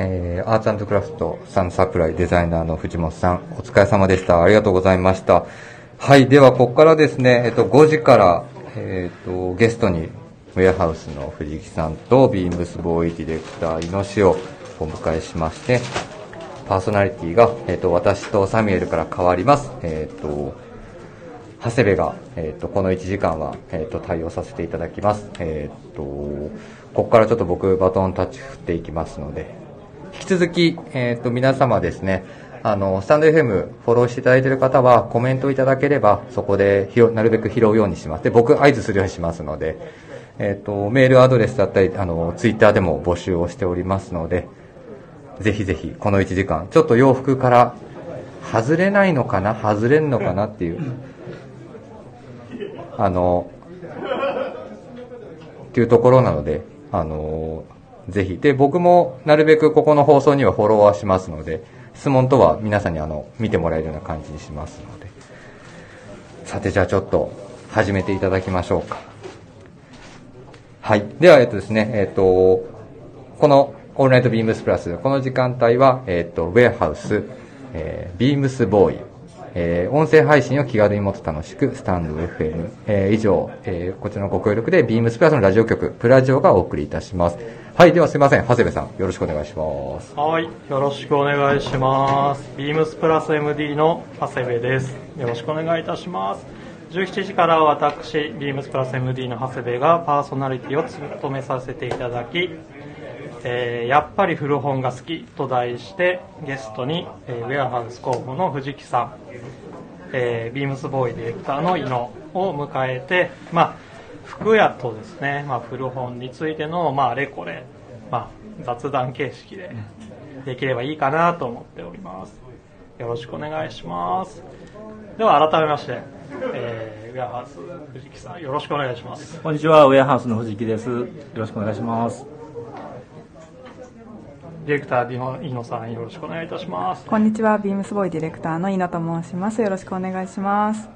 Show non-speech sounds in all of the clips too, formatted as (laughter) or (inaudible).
えー、アーツクラフトサンサプライデザイナーの藤本さん、お疲れ様でした。ありがとうございました。はい、では、ここからですね、えっと、5時から、えっと、ゲストに、ウェアハウスの藤木さんと、ビームスボーイディレクター、井野氏をお迎えしまして、パーソナリティが、えっと、私とサミュエルから変わります。えっと、長谷部が、えっと、この1時間は、えっと、対応させていただきます。えっと、ここからちょっと僕、バトンタッチ振っていきますので、続き、えっと、皆様ですね、あの、スタンド FM フォローしていただいている方はコメントいただければ、そこでなるべく拾うようにします。で、僕合図するようにしますので、えっ、ー、と、メールアドレスだったり、あの、ツイッターでも募集をしておりますので、ぜひぜひ、この1時間、ちょっと洋服から外れないのかな？外れんのかなっていう、あの、っていうところなので、あの、ぜひ。で、僕もなるべくここの放送にはフォロワーしますので、質問とは皆さんにあの見てもらえるような感じにしますのでさてじゃあちょっと始めていただきましょうかはいではえっとですねえっとこのオールナイトビームスプラスこの時間帯はえっとウェアハウス、えー、ビームスボーイえー、音声配信を気軽にもっと楽しく、スタンド FM。えー、以上、えー、こちらのご協力で、ビームスプラスのラジオ局、プラジオがお送りいたします。はい、ではすいません、長谷部さん、よろしくお願いします。はい、よろしくお願いします。ビームスプラス MD の長谷部です。よろしくお願いいたします。17時から私、ビームスプラス MD の長谷部がパーソナリティを務めさせていただき、えー、やっぱり古本が好きと題してゲストに、えー、ウェアハウス候補の藤木さん、えー、ビームスボーイディレクターの井野を迎えて、まあ、服屋とですね、まあ、古本についての、まあ、あれこれ、まあ、雑談形式でできればいいかなと思っております。よろしくお願いします。では改めまして、えー、ウェアハウス藤木さんよろしくお願いします。こんにちはウェアハウスの藤木です。よろしくお願いします。ディレクターの井野さんよろしくお願いいたします。こんにちはビームスボーイディレクターの井野と申します。よろしくお願いします。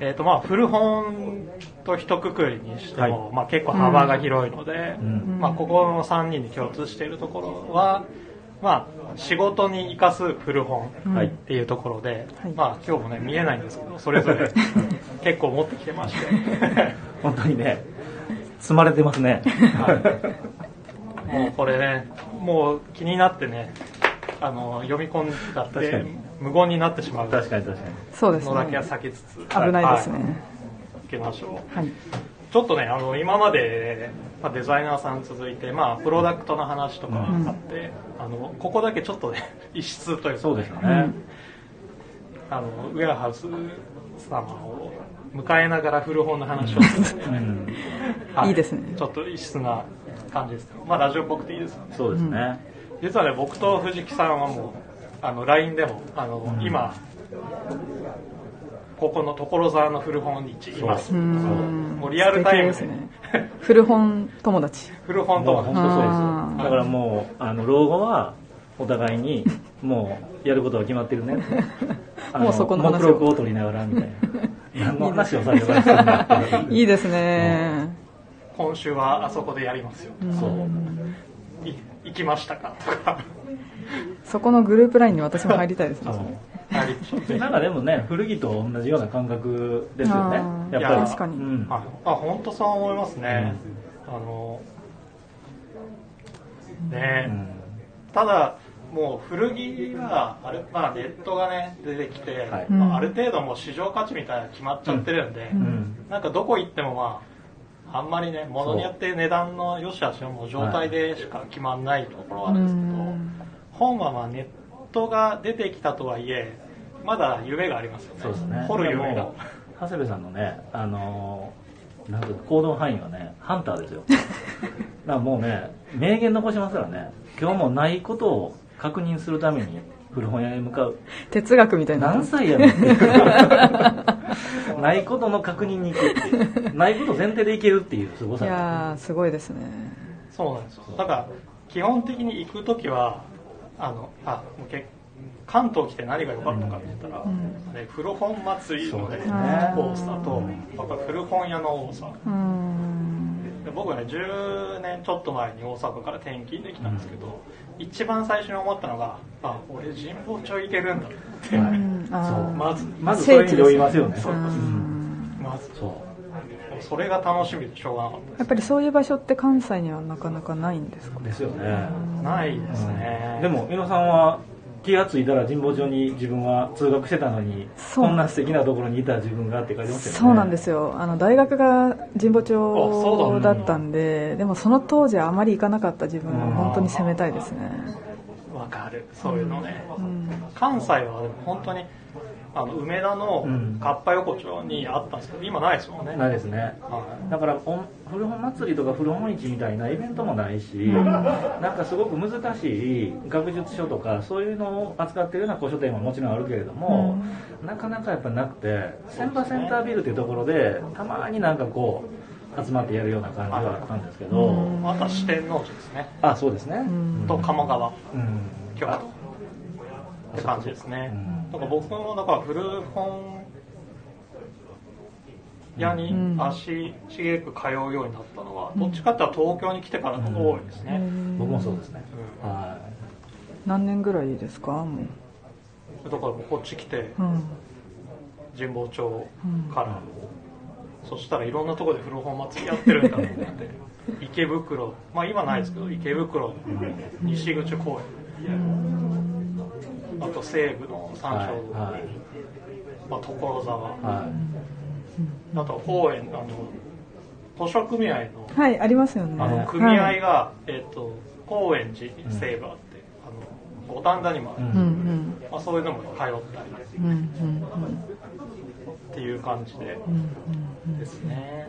えーとまあ、古本と一括りにしても、はい、まあ、結構幅が広いので、うん、まあ、ここの3人に共通しているところは、まあ、仕事に生かす古本っていうところで、はい、まあ、今日もね見えないんですけどそれぞれ (laughs) 結構持ってきてまして。(laughs) 本当にね積まれてますね、はい、もうこれねもう気になってねあの読み込んだって無言になってしまう。確かに確かに。そうですのだけは避けつつ。危ないですね、はい、いきましょう、はい、ちょっとねあの今まで、まあ、デザイナーさん続いて、まあ、プロダクトの話とかあって、うん、あのここだけちょっとね (laughs) 異質というか、そうですね、あのウェアハウス様を迎えながら古本の話をする。ので、うん。はい、いいですね。ちょっと異質な感じですけどまあラジオっぽくていいですよね。そうですね、実はね僕と藤木さんはもうあの LINE でもあの、うん、今ここの所沢の古本市います。もうリアルタイムで。すね。古本友達。古本友達。そうです。だからもうあの老後はお互いに (laughs) もうやることが決まってるね。(laughs) もうそこの目録を取りながらみたいな。(laughs) 何の話をされてる。いいですね、今週はあそこでやりますよ。そう。行きましたか？とかそこのグループラインに私も入りたいですね (laughs) なんかでもね古着と同じような感覚ですよね。やっぱり。確かに、うん、あ本当そう思いますね、うん、あのね、うん、ただもう古着はあれ、まあ、ネットがね出てきて、はい。まあ、ある程度もう市場価値みたいな決まっちゃってるんで、うん、なんかどこ行ってもまああんまりね物によって値段の良し悪しの状態でしか決まらないところはあるんですけど、はい、本はまあネットが出てきたとはいえまだ夢がありますよね。そうですね。掘る夢が。長谷部さんのねあのなんか行動範囲がねハンターですよ。(laughs) だからもうね名言残しますからね。今日もないことを確認するために古本屋へ向かう。哲学みたいな何歳やねん (laughs) ないことの確認に行くっていう。ないこと前提でいけるっていうすごさいやすごいですね。そうなんですよ。だから基本的に行く時はあのあもうけ関東来て何が良かったかって言ったら、うん、ね、古本祭りの、ね、多さとやっぱ古本屋の多さで僕はね10年ちょっと前に大阪から転勤できたんですけど、一番最初に思ったのがあ俺神保町行けるんだって、はいうん。まずまずそれに酔いますよね。そううん。まず。そう。それが楽しみでしょうがなかっやっぱりそういう場所って関西にはなかなかないんですか？ですよね、たないですね、でも井野さんは気がついたら神保町に自分は通学してたのにこんな素敵なところにいた自分がって書いてますよね。そうなんですよ。あの大学が神保町だ。ったんででもその当時はあまり行かなかった自分を本当に責めたいですね、わかる。そういうのね、うん、関西は本当にあの梅田のうん。かっぱ横丁にあったんですけど今ないですもんね、ないですね。はだからお古本祭りとか古本市みたいなイベントもないし、(laughs) なんかすごく難しい学術書とかそういうのを扱ってるような古書店はもちろんあるけれども、なかなかやっぱなくて千葉センタービルっていうところでたまになんかこう集まってやるような感じはあったんですけど、うん。また四天王寺ですね。あそうですね、ん。と鴨川。うん。京都。って感じですね。うんだから僕もだから古本屋にうん。足しげく通うようになったのはどっちかっていうと東京に来てからの方が多いですね、僕もそうですね、うん。は何年ぐらいですか？もだからこっち来てう、うん、神保町から、そしたらいろんなところで古本祭りやってるんだと思って。(laughs) 池袋。まあ今ないですけど池袋西口公園あと西部のい三はい章堂、はい。まあ、所沢。はい。あと高円あの図書組合のはいありますよね。あの組合が、えっと高円寺に西部あって、あの五反田にもある、うんうん。うんまあ、そういうのも通ったり。うんうんっていう感じで。うんうんですね、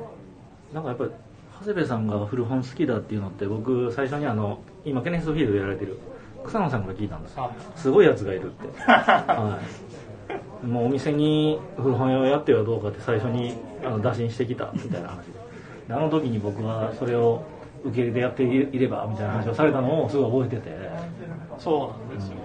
なんかやっぱり長谷部さんが古本好きだっていうのって僕最初にあの今ケネストフィールドやられてる草野さんから聞いたんですすごいやつがいるって、はい、もうお店に古本屋をやってはどうかって最初にあの打診してきたみたいな話。でであの時に僕はそれを受け入れてやっていればみたいな話をされたのをすごい覚えてて。そうなんですよ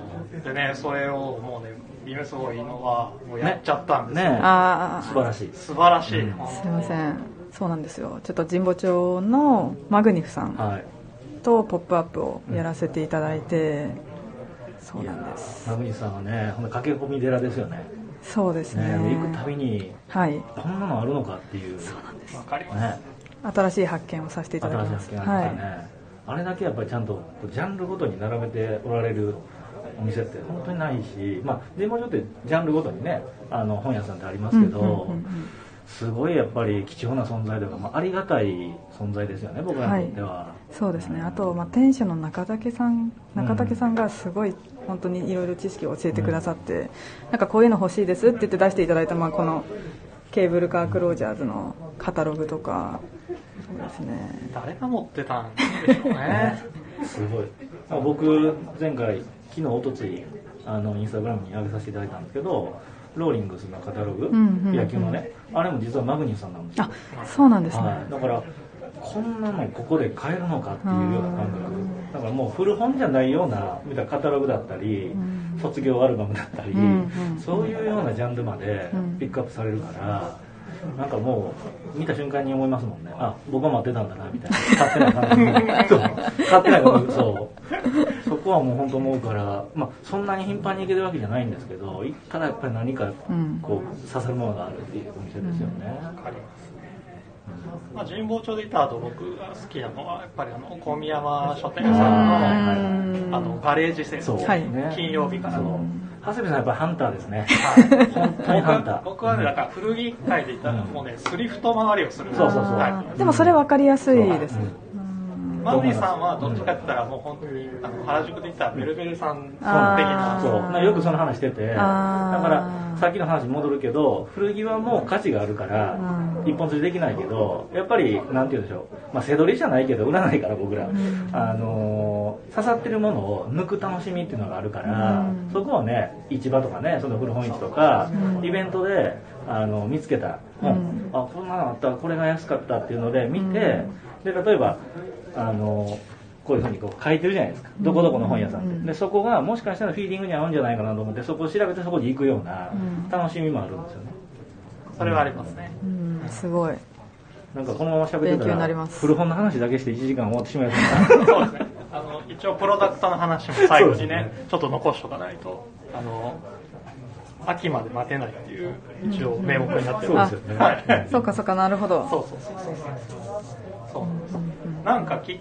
でねそれをもうねビームスボーイのはもうやっちゃったんですよ、ね。あ素晴らしい。素晴らしい、うん。あすいません。そうなんですよ。ちょっと神保町のマグニフさん。はいと「ポップアップをやらせていただいて、そうなんです。マグニスさんはねほんと駆け込み寺ですよね。そうですね。ね行くたびにはい。こんなのあるのかっていう。わかります、ね。新しい発見をさせていただきます。新しい発見あれだけやっぱりちゃんとこうジャンルごとに並べておられるお店って本当にないしまあ神保町ってジャンルごとにねあの本屋さんってありますけど、うんうんうんうんすごいやっぱり貴重な存在というか、まあ、ありがたい存在ですよね僕らにとっては、い。そうですね。あと、まあ、店主の中竹さん中竹さんがすごい本当にいろいろ知識を教えてくださって、なんかこういうの欲しいですって言って出していただいた、まあ、このケーブルカークロージャーズのカタログとかそうですね。誰が持ってたんでしょうね。(laughs) すごい。まあ僕前回昨日おとついあのインスタグラムに上げさせていただいたんですけどローリングスのカタログ、んうんうん。野球のね。あれも実はマグニスさんなんですよ。あそうなんですね、はい、だからこんなのここで買えるのかっていうような感覚。だからもう古本じゃないような見たカタログだったり、ん卒業アルバムだったり、そういうようなジャンルまでうん。ピックアップされるから、なんかもう見た瞬間に思いますもんね。あ僕は待ってたんだなみたいな。勝手な感じ。(laughs) 勝手な感じ。そう。そこはもう本当思うから、まあ、そんなに頻繁に行けるわけじゃないんですけど行ったらやっぱり何かうんこう刺さるものがあるっていうお店ですよね、わかります。まあ、神保町でいた後僕が好きなのはやっぱりあの小宮山書店さん。のあのガレージセー。ルそう、はいね。金曜日から。の長谷部さんやっぱハンターですね。はい本当にハンター。僕はねだから古着界で言ったらもうねスリフト回りをするそうそうそう。でもそれ分かりやすいです、うマグニさんはどっちかって言ったらもう本当にあの原宿で言ったらベルベルさん的なそう。よくその話してて。だからさっきの話に戻るけど古着はもう価値があるからうん。一本釣りできないけどやっぱりなんて言うんでしょう、まあ、背取りじゃないけど売らないから僕ら、ん。あのー刺さってるものを抜く楽しみっていうのがあるから、うん。そこをね市場とかねその古本市とか、うん。イベントであの見つけた本、うん。あこんなのあったこれが安かったっていうので見て、で例えばあのこういうふうにこう書いてるじゃないですか、どこどこの本屋さんって、うん。でそこがもしかしたらフィーリングに合うんじゃないかなと思ってそこを調べてそこに行くようなうん。楽しみもあるんですよね、それはありますね。うんすごい。なんかこのまま喋って勉たら強になります。古本の話だけして1時間終わってしまいましたそうですね。あの、一応プロダクトの話も最後にね、ちょっと残しとかないと、あの、秋まで待てないっていう、一応名目になってそうます。ですよねはい。そうかそうかなるほどそうそうそうそう。そうなんです。なんかき、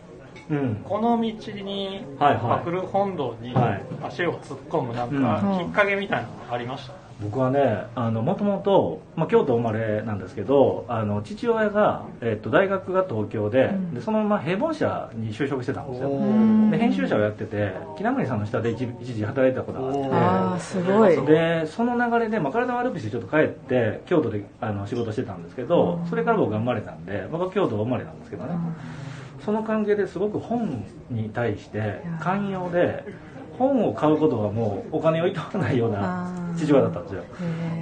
うんこの道に、はいはいまあ古本堂にはい足を突っ込むなんうんか、きっかけみたいなのありました？僕はねもともと京都生まれなんですけどあの父親が、えっと大学が東京で,、ん。でそのまま平凡社に就職してたんですよ。んで編集者をやってて木南さんの下で一一時働いてたことがあああすごい。ってでその流れで、まあ、体悪くしてちょっと帰って京都であの仕事してたんですけど、それから僕が生まれたんで僕は京都生まれなんですけどね、その関係ですごく本に対して寛容で本を買うことはもうお金をいとわないような父親だったんですよ。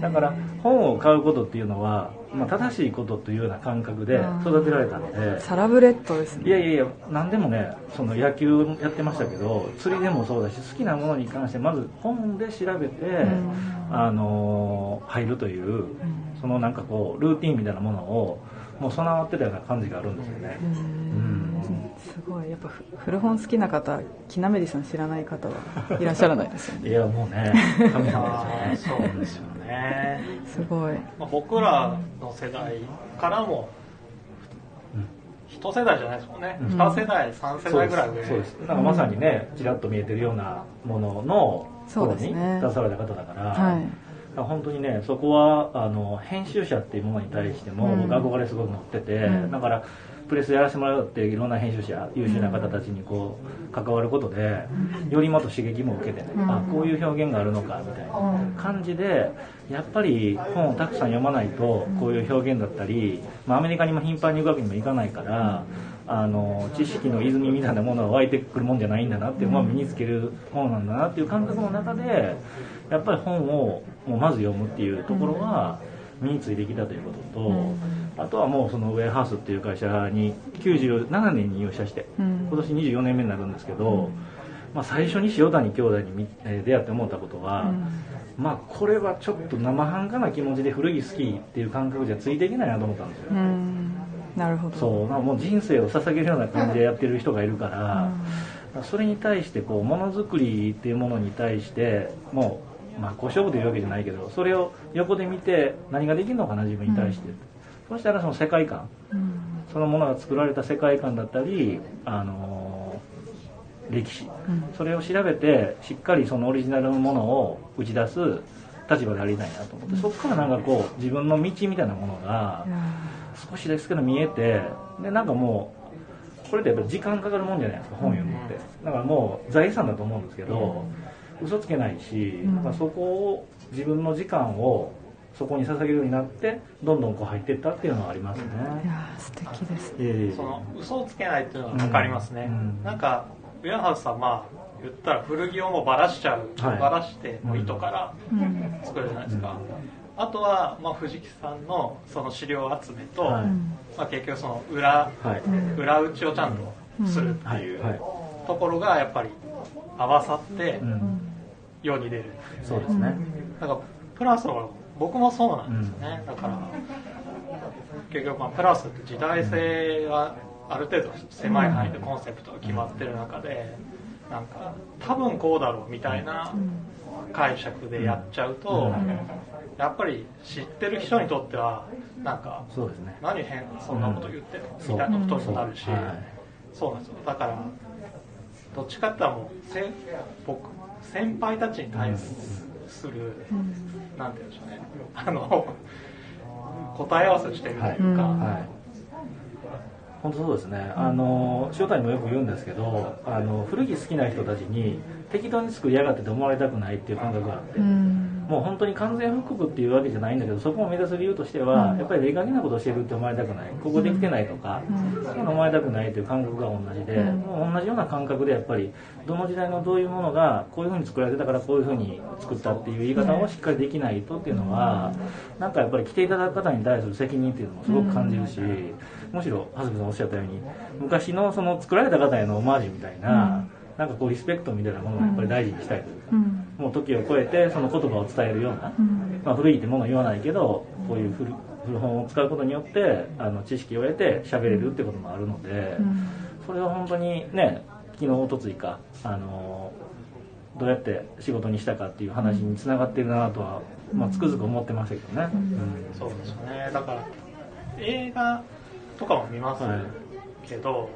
だから本を買うことっていうのは、まあ、正しいことというような感覚で育てられたので。サラブレッドですね。いやいやいや何でもねその野球やってましたけど釣りでもそうだし好きなものに関してまず本で調べて、ん。あのー入るという、そのなんかこうルーティンみたいなものをもう備わってたような感じがあるんですよね、すごいやっぱ古本好きな方きなめりさん。知らない方はいらっしゃらないですよねいやもうね神様ですねそうですよね。すごいまあ、僕らの世代からも、一世代じゃないですもん。ね、うん。二世代、三世代ぐらい上、そうですなん。かまさにねちらっと見えてるようなものの頃に出された方だから、はい本当にねそこはあの編集者っていうものに対してもうん。僕憧れすごく持ってて、うん。だからプレスやらせてもらうっていろんな編集者優秀な方たちにこう関わることでよりもっと刺激も受けてね、うん。あこういう表現があるのかみたいな感じでやっぱり本をたくさん読まないとこういう表現だったり、まあ、アメリカにも頻繁に行くわけにもいかないから、あの知識の泉みたいなものが湧いてくるもんじゃないんだなっていうのは身につけるものなんだなっていう感覚の中でやっぱり本をもうまず読むっていうところは身についてきたということと、あとはもうそのウェアハウスっていう会社に97年に入社してうん。今年24年目になるんですけど、まあ、最初に塩谷兄弟にみえー出会って思ったことは、まあこれはちょっと生半可な気持ちで古着好きっていう感覚じゃついていけないなと思ったんですよ、うん。なるほど。そう。もう人生を捧げるような感じでやってる人がいるから、それに対してこうものづくりっていうものに対してもう真っ向勝負というわけじゃないけどそれを横で見て何ができるのかな自分に対して、そしたらその世界観。うん。そのものが作られた世界観だったり、あのー歴史。うん。それを調べてしっかりそのオリジナルのものを打ち出す立場でありたいなと思ってそこからなんかこう自分の道みたいなものが少しですけど見えてでなんかもうこれってやっぱり時間かかるもんじゃないですか本読むって。だからもう財産だと思うんですけど嘘つけないし、ん。なんかそこを自分の時間をそこに捧げるようになってどんどんこう入っていったっていうのはありますね。いや素敵です。いえいえ。その嘘をつけないっていうのは分かりますね、うん。なんかウェアハウスさんまあ言ったら古着をもうばらしちゃう、はい。ばらしてもう糸からうん。作るじゃないですか、あとは、まあ、藤木さんのその資料集めと、はい。まあ、結局その裏はい。裏打ちをちゃんとするっていうところがやっぱり合わさってうん。世に出る、そうですね。なんかプラスは僕もそうなんですよね、だから結局まあプラスって時代性がある程度狭い範囲でコンセプトが決まってる中でなんか多分こうだろうみたいな解釈でやっちゃうと、やっぱり知ってる人にとってはなんかそうですね。何変そんなこと言ってるの？みたいなことにもなるし、そうはい。そうなんですよ。だからどっちかってもうせ僕先輩たちに対する、なんて言うんでしょうね。あの答え合わせをしてるというか、うん。はい。本当そうですね、あの塩谷もよく言うんですけどあの古着好きな人たちに適当に作りやがってと思われたくないっていう感覚があって、うんもう本当に完全復刻っていうわけじゃないんだけどそこを目指す理由としては、やっぱりいい加減なことをしてるって思われたくない。ここできてないとか、そういうの思われたくないという感覚が同じで、うん。もう同じような感覚でやっぱりどの時代のどういうものがこういうふうに作られてたからこういうふうに作ったっていう言い方をしっかりできないとっていうのは、なんかやっぱり来ていただく方に対する責任っていうのもすごく感じるし、むしろ長谷部さんおっしゃったように昔のその作られた方へのオマージュみたいな、なんかこうリスペクトみたいなものをやっぱり大事にしたいというか、うん。もう時を超えてその言葉を伝えるような、うん。まあ、古いってものを言わないけどこういう古古本を使うことによってあの知識を得て喋れるってこともあるので、うん。それは本当にね昨日おとついかあのどうやって仕事にしたかっていう話につながってるなとは、まあ、つくづく思ってましたけどね、うん。そうですよね。だから映画とかも見ますはい。けど、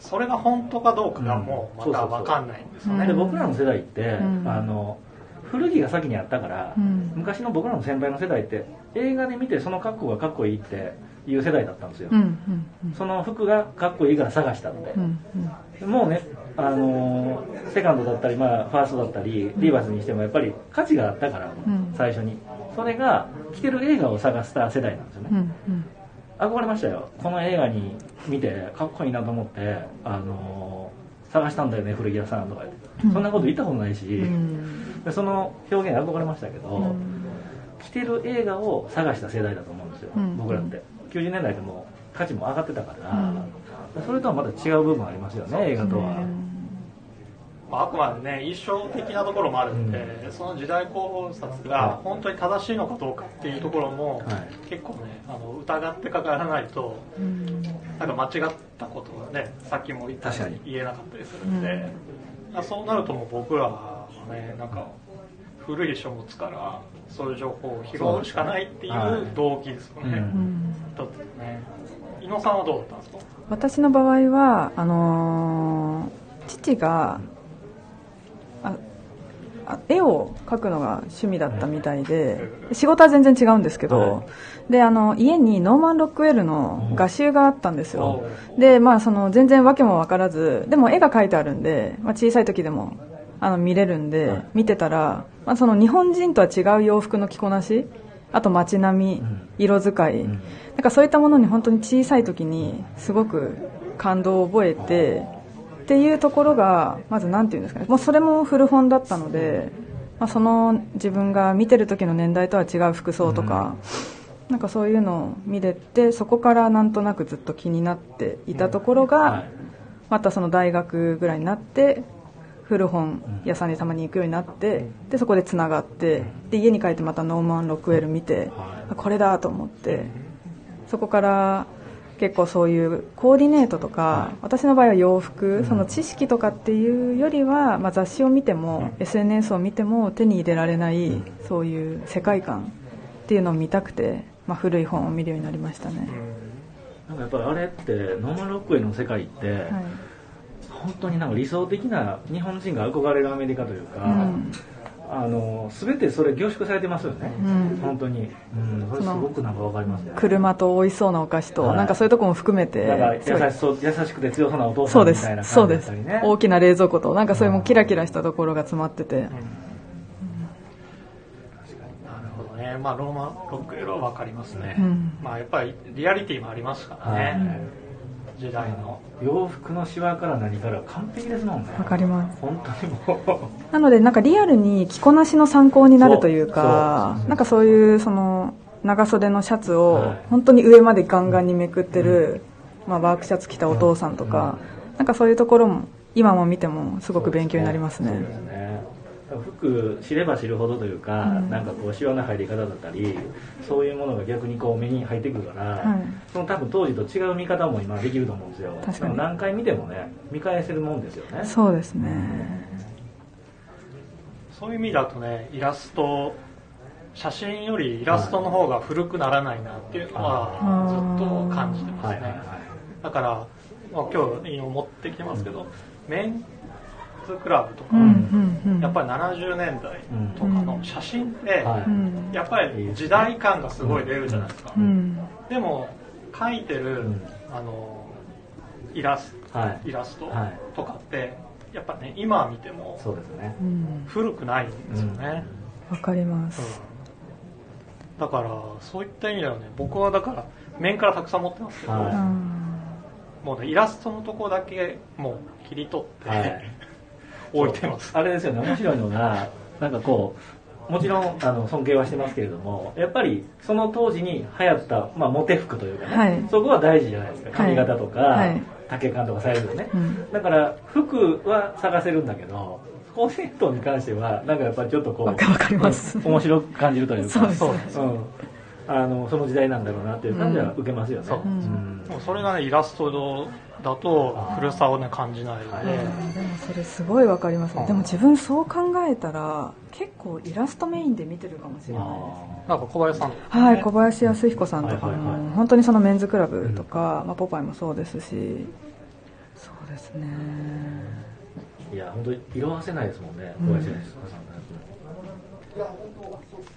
それが本当かどうかがもうまた分かんないんですよね、で僕らの世代って、うん。あの古着が先にあったから、うん。昔の僕らの先輩の世代って映画で見てその格好がかっこいいっていう世代だったんですよ、うんうんうん。その服がかっこいいから探したのでう、んうん。もうね、あのーセカンドだったり、まあ、ファーストだったりリーバースにしてもやっぱり価値があったから、ん。最初に。それが着てる映画を探した世代なんですよね、うんうん憧れましたよ。この映画に見てかっこいいなと思って、あのー探したんだよね古着屋さんとか言って、そんなこと言ったことないし、うん。でその表現憧れましたけど、うん。着てる映画を探した世代だと思うんですよ、うん。僕らって。90年代でも価値も上がってたから、それとはまた違う部分ありますよね。映画とは、まあ、あくまでね印象的なところもあるんで、その時代考察が本当に正しいのかどうかっていうところも、はい。結構ねあの疑ってかからないとうん。なんか間違ったことがねさっきも言ったように。確か言えなかったりするんで、あそうなるともう僕らはねなんか古い書物からそういう情報を拾うしかないっていそう動機ですよね、うんうん。一つね。伊野さんはどうだったんですか？私の場合はあのー父が絵を描くのが趣味だったみたいで仕事は全然違うんですけど、はであの家にノーマン・ロックウェルの画集があったんですよ。でまあその全然訳も分からずでも絵が描いてあるんで、まあ、小さい時でもあの見れるんで、はい。見てたら、まあ、その日本人とは違う洋服の着こなしあと街並み、ん。色使い、ん。なんかそういったものに本当に小さい時にすごく感動を覚えてっていうところがまず何て言うんですかね。もうそれも古本だったので、まあ、その自分が見てる時の年代とは違う服装とか、なんかそういうのを見れてそこからなんとなくずっと気になっていたところが、はい。またその大学ぐらいになって古本屋さんにたまに行くようになってでそこでつながってで家に帰ってまたノーマン・ロックウェル見てあこれだと思ってそこから結構そういうコーディネートとか、私の場合は洋服、その知識とかっていうよりは、まあ、雑誌を見ても、SNS を見ても手に入れられない、そういう世界観っていうのを見たくて、まあ、古い本を見るようになりましたね、なんかやっぱりあれってノーマン・ロックウェイの世界って、はい。本当になんか理想的な日本人が憧れるアメリカというか、うんあの全てそれ凝縮されてますよね、うん。本当に、うん、それすごくなんかわかりますね。車と美味しそうなお菓子と、はい。なんかそういうとこも含めてなんか優しそう優しくて強そうなお父さそうんですみたいなそうです感じだったりね。大きな冷蔵庫となんかそういうもうキラキラしたところが詰まってて、なるほどね、まあ、ローマンロックエロは分かりますね、うん。まあ、やっぱりリアリティもありますからね、はい時代の洋服のシワから何から完璧ですもんね。わかります。本当にもなのでなんかリアルに着こなしの参考になるというかなんかそういうその長袖のシャツをはい。本当に上までガンガンにめくってる、まあ、ワークシャツ着たお父さんとか、なんかそういうところも今も見てもすごく勉強になりますねそうですね服知れば知るほどというか、うん。なんかこうシワの入り方だったりそういうものが逆にこう目に入ってくるから、はい。その多分当時と違う見方も今できると思うんですよ。確かに。何回見てもね見返せるもんですよね。そうですね。そういう意味だとねイラスト写真よりイラストの方が古くならないなっていうのはずっと感じてますね、はいはいはい。だから、まあ、今日今持ってきてますけど、メンズクラブとか、うんうんうん。やっぱり70年代とかの写真って、やっぱり時代感がすごい出るじゃないですか、うん。でも描いてる、うん。あのイラスはい。イラストはい。とかってやっぱね今見てもそうですね。うん古くないんですよね、わかりまうん。す、だからそういった意味ではね僕はだから面からたくさん持ってますけど、もうねイラストのとこだけもう切り取って、はい置いてます。あれですよね。面白いのがなんかこうもちろんあの尊敬はしてますけれどもやっぱりその当時に流行った、まあ、モテ服というかね、はい。そこは大事じゃないですか。髪型とか、はい。丈感とかサイズでね、うん。だから服は探せるんだけどコーディネートに関してはなんかやっぱりちょっとこうわかります。うん面白く感じるというか。そうです。そう。ん、あのその時代なんだろうなっていう感じは受けますよね、そう。うん。でもそれがねイラストだと古さをね感じないので、でもそれすごいわかります。うん。でも自分そう考えたら結構イラストメインで見てるかもしれないです。なんか小林さんとかね、はい、小林康彦さんとか。はいはいはいも本当にそのメンズクラブとか、まあ、ポパイもそうですし。そうですね。いや本当に色褪せないですもんねうん。小林康彦さんのや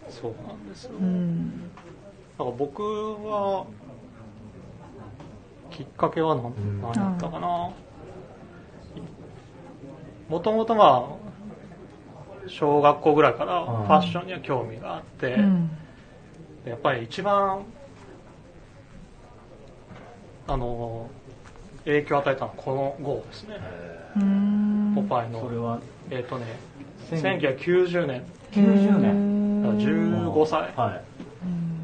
そうなんですよ、うん。だから僕はきっかけは何,、ん何だったかな。もともとまあ小学校ぐらいからフうん。ァッションには興味があって、うん。やっぱり一番あの影響を与えたのはこの号ですね。ポパイの。それはえっ、とね千1990年。90年。だから15歳。はい。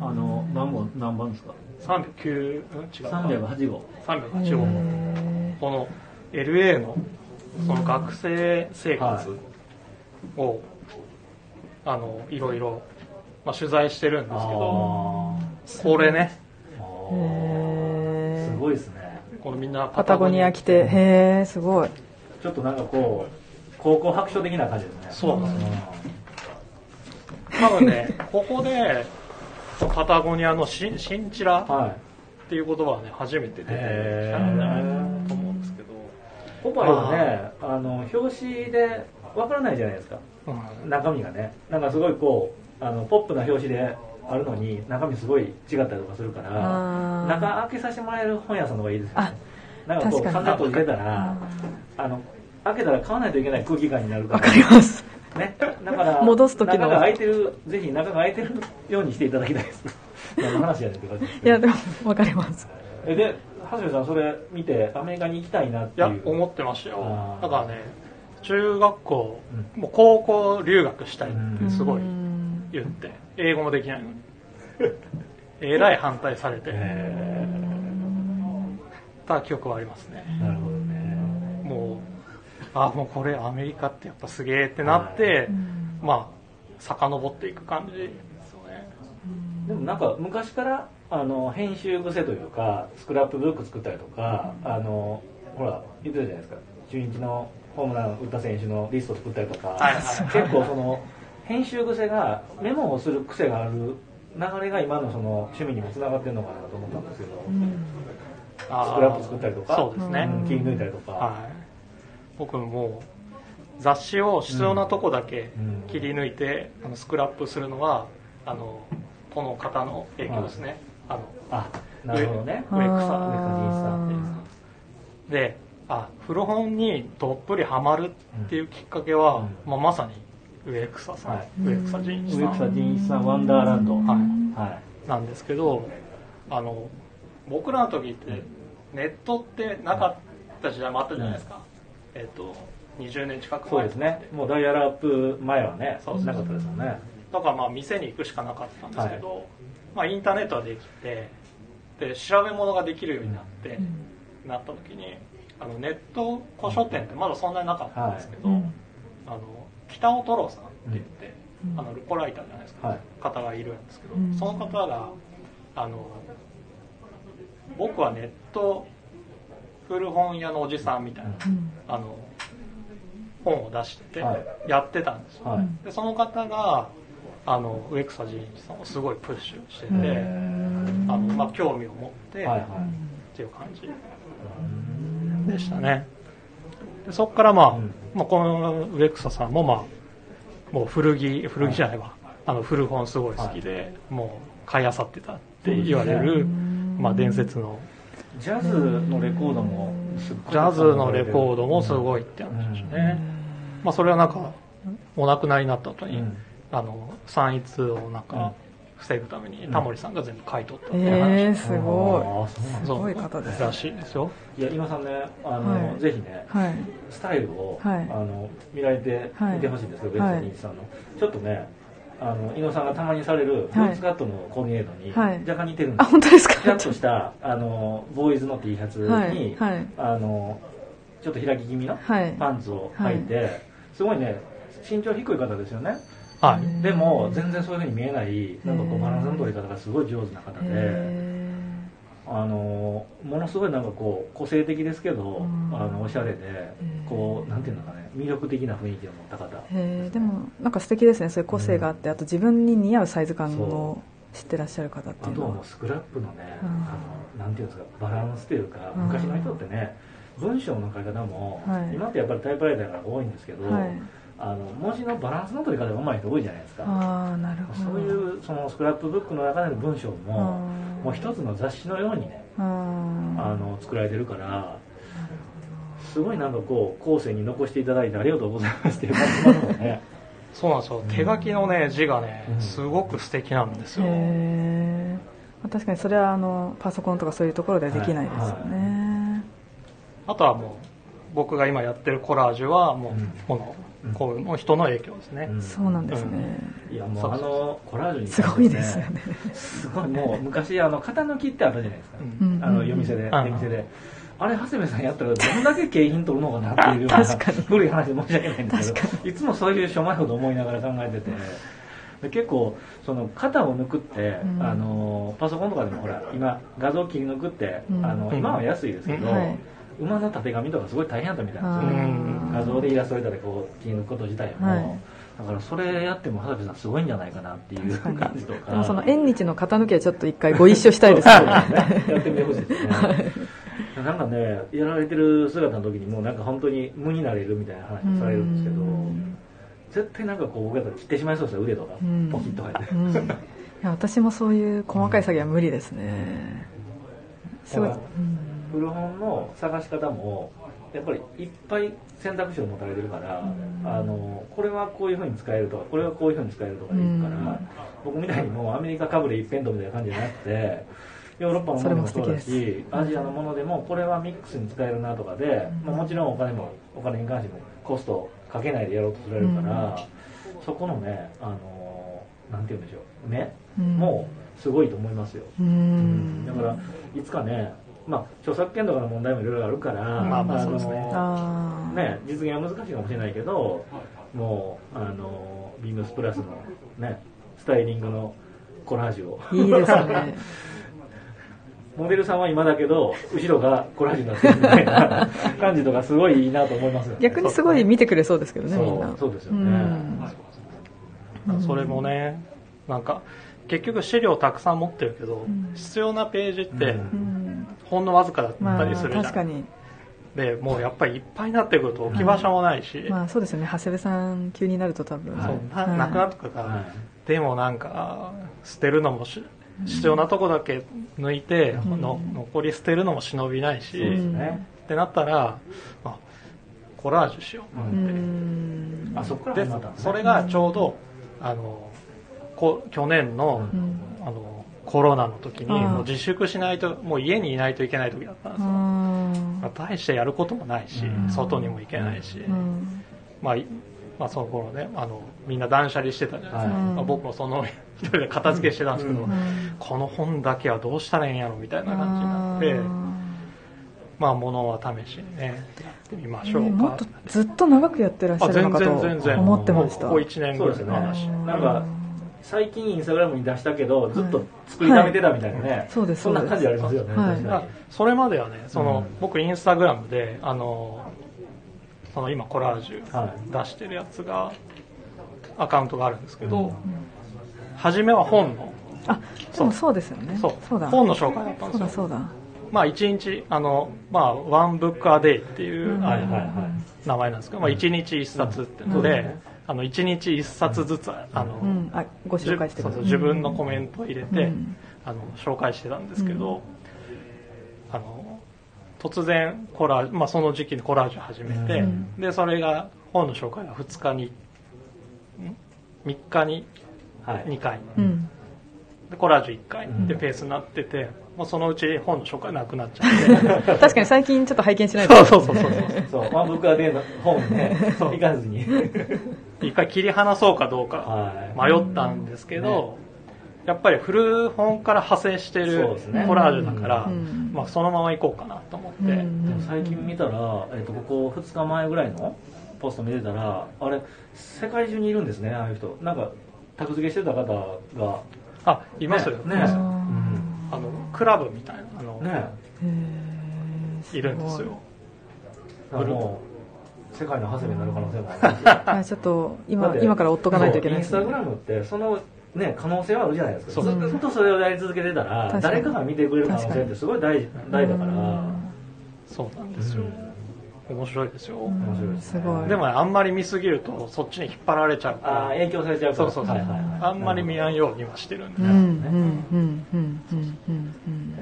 あの何本何番ですか？309うん違う308号308号この LA のその学生生活を、あのいろいろ、まあ、取材してるんですけどあこれね。すごいですね。これみんなパタゴニア来て。へえすごい。ちょっとなんかこう高校白書的な感じですね。そうなんですん。多分ねここでパタゴニアのシンシンチラはい。っていう言葉はね初めて出てきたんじゃないかなと思うんですけど、ポパイはねあ。の表紙でわからないじゃないですか。うん。中身がね。なんかすごいこうあのポップな表紙であるのに中身すごい違ったりとかするから中開けさせてもらえる本屋さんの方がいいですよね。なんかこう確かに。完全閉じてたらあの開けたら買わないといけない空気感になるから。わかりますね、だから戻す時の。中が開いてるぜひ中が開いてるようにしていただきたいです。(laughs) 何の話やねんって感じですいやでもわかります。えで長谷部さんそれ見てアメリカに行きたいなっいやていう思ってましたよだからね中学校、もう高校留学したいってすごいうん言って。英語もできないのに。(laughs) えらい反対されて。えた記憶はありますね。ーなるほどね。もうあもうこれアメリカってやっぱすげえってなって、まあ遡っていく感じ。ですよね。でもなんか昔からあの編集癖というかスクラップブック作ったりとかあのほら言ってたじゃないですか。中日のホームラン打った選手のリスト作ったりとか、はいはい結構その編集癖がメモをする癖がある流れが今のその趣味にもつながってるのかなと思ったんですけど、あースクラップ作ったりとかそうですね、うん切り抜いたりとか、はい、僕も雑誌を必要なとこだけうん。切り抜いて、あのスクラップするのはあのこの方の影響ですね、あのあなるほどね。植草。植草仁一さんであ古本にどっぷりハマるっていうきっかけは、うん。まあ、まさに植草さん、はい。植草仁一さん。植草仁一さんワンダーランド。はい。はい。なんですけどあの僕らの時ってネットってなかった時代もあったじゃないですか、えっ、と20年近く前。そうですね。もうダイヤルアップ前はねそうなかったですもんね。だからまあ店に行くしかなかったんですけど、まあ、インターネットはできてで調べ物ができるようになって、なった時にあのネット古書店ってまだそんなになかったんですけど、はい。うん。あの北尾太郎さんって言って、うん。あのルポライターじゃないですか、はい。方がいるんですけど、うん。その方があの僕はネット古本屋のおじさんみたいな、うん。あの本を出してやってたんですよ、はい。でその方があの植草仁一さんをすごいプッシュしてて、あのまあ、興味を持って、はいはい。っていう感じでしたね。でそこからまあ、うん。まあ、この植草さんもまあもう古着古着じゃないわ、あの古本すごい好きで、もう買い漁ってたって言われる、まあ、伝説のジャズのレコードもすっごいジャズのレコードもすごいって話でしたね、まあ、それはなんかお亡くなりになった後に、うん。あの散逸をなんうんか防ぐためにタモリさんが全部買い取ったってえいう話、ー、すごあーそうなんだ。そうすごい方です。ねらしいですよ。いや今さんねあの、はい。ぜひねいはい。スタイルを、はい。あの見られて、はい。見てほしいんですけど、はい。ベンツさんの、ちょっとね、あの伊野さんがたまにされるブはい。ーツカットのコーディネートに、はい。若干似てるんであす本当ですか？ちゃんとしたあのボーイズの T シャツに、はい。はい。あのちょっと開き気味のはい。パンツを履いて、すごいね身長低い方ですよね。はい。でも全然そういうふうに見えないなんかこうバランスの取り方がすごい上手な方でへあのものすごいなんかこう個性的ですけどん。あのおしゃれでー。こうなんていうのかね魅力的な雰囲気を持った方。ーへー。でもなんか素敵ですねそういう個性があって、あと自分に似合うサイズ感を知ってらっしゃる方ってあとはいうのは。もうスクラップのね、うん。あのなんていうんですかバランスというか、うん。昔の人ってね文章の書き方も、はい。今ってやっぱりタイプライターが多いんですけど、はいあの文字のバランスの取り方が上手い人多いじゃないですか。ああなるほど。そういうそのスクラップブックの中での文章も、うんもう一つの雑誌のようにね、うんあの作られてるからすごいなんかこう後世に残していただいてありがとうございますっていう感じなのね。(laughs) そうなんですよ。手書きのね字がねうん。すごく素敵なんですよ、へえ確かにそれはあのパソコンとかそういうところではできないですよね、あとはもう僕が今やってるコラージュはもううん。このうんこういう人の影響ですね、うん。そうなんですね、いやもそうあのコラージュにすごいですよね。すごい。もう昔あの型抜きってあったじゃないですか、うん。うんあの夜店でん。出店で。あれ長谷部さんやったらどんだけ景品取るのかなっていうような古い話で申し訳ないんですけ確どいつもそういうしょうもないこと思いながら考えてて。で結構その型を抜くって、うん。あのパソコンとかでもほら今画像切り抜くって、うん。あの今は安いですけど、うん。はい馬のたてがみとかすごい大変だったみたいなんですよ。ねうん。画像でイラストレーターでこう切り抜くこと自体も、はい。だからそれやっても畑部さんすごいんじゃないかなっていう感じとか。でもその縁日の型抜きはちょっと一回ご一緒したい (laughs) ですね。やってみてほしいですね、なんかねやられてる姿の時にもうなんか本当に無になれるみたいな話をされるんですけどうん。絶対なんかこう僕やったら切ってしまいそうですよ。腕とかうん。ポキッと入って、うん。いや私もそういう細かい作業は無理ですね。すごい、ほら古本の探し方もやっぱりいっぱい選択肢を持たれてるから、うん。あのこれはこういうふうに使えるとかこれはこういうふうに使えるとかでいいから、うん。僕みたいにもうアメリカかぶれ一辺倒みたいな感じじゃなくて (laughs) ヨーロッパのものでもそうだしアジアのものでもこれはミックスに使えるなとかで、まあ、もちろんお金もお金に関してもコストかけないでやろうとされるから、そこのねあのなんて言うんでしょう目うん。もすごいと思いますよ、うん。だからいつかね、まあ、著作権とかの問題もいろいろあるから、まあまあのそうですね。ね実現は難しいかもしれないけどもうあのビームスプラスのねスタイリングのコラージュを。いいですね。(laughs) モデルさんは今だけど後ろがコラージュになってるみたいな感じとかすごいいいなと思いますよね。逆にすごい見てくれそうですけどねそうみんな。そうですよね。うん。それもねなんか結局資料たくさん持ってるけど、ん。必要なページってほんのわずかだったまありするじゃん、確かに。でもうやっぱりいっぱいになってくると置き場所もないし、まあそうですよね。長谷部さん急になると多分。そうなはい。なくなってくるから、はい。でもなんか捨てるのもし必要なとこだけ抜いて、うん。の残り捨てるのも忍びないし、そうですっね、てなったらあコラージュしよう。ううん。んあそこからでそれがちょうどあのこ去年の,、うん。あのコロナの時にもう自粛しないともう家にいないといけない時だったんですよ、うん。まあ、大してやることもないし、うん。外にも行けないし、うん。まあいまあ、その頃ねあのみんな断捨離してたじゃないですか、はいまあ、僕もその一人で片付けしてたんですけど、うん。この本だけはどうしたらいいんやろみたいな感じになってまあ物は試しにねやってみましょうか。もっとずっと長くやってらっしゃあ全るのかと然全然。思ってました。ここ1年ぐらいの話、ね。なんか最近インスタグラムに出したけどずっと作りためてたみたいなね、そうですそんな感じありますよね、はい。それまではねその、うん。僕インスタグラムであのその今コラージはュ出してるやつがアカウントがあるんですけど、初めは本のあでもそうですよね。そう。そうだ。本の紹介だったんですよ。そうだそうだ。まあ一日あのまあワンブックアデイっていう、名前なんですけど、まあ一日一冊っていうので、うんあの一日一冊ずつあの、うん。あご紹介して自分のコメントを入れて、うん。あの紹介してたんですけど、あの突然コラージュ、まあ、その時期にコラージュ始めて、うん。でそれが本の紹介が2日にん？3日に？はい。2回。うん。でコラージュ1回。うん。でペースになってて、もうそのうち本の紹介なくなっちゃって。(laughs) 確かに最近ちょっと拝見しないと。そうそうそうそうそう。ワンブックアデーの本ね行かずに。(laughs) 一回切り離そうかどうかはい。迷ったんですけど、やっぱり古本から派生してそうるですね。コラージュだから、うん。まあ、そのまま行こうかなと思って、うんでも最近見たら、えっとここ2日前ぐらいのポスト見てたらあれ世界中にいるんですねああいう人。なんかタグ付けしてた方が。あいますよ。ね。いますうんクラブみたいなあの、ね。いるんですよ。もう世界の長谷部になる可能性もある。(laughs) ちょっと今今から追っとかないといけないね。インスタグラムってそのね可能性はあるじゃないですかそうずっとそれをやり続けてたら誰かが見てくれる可能性ってすごい大大だから。そうなんですよ、面白いですよ、面白いですねすごい。でもねあんまり見すぎるとそっちに引っ張られちゃうから。ああ影響されちゃうから。そうそうそう、はいはいはい。あんまり見やんようにはしてるんで、うんうんうんうんうんうんうん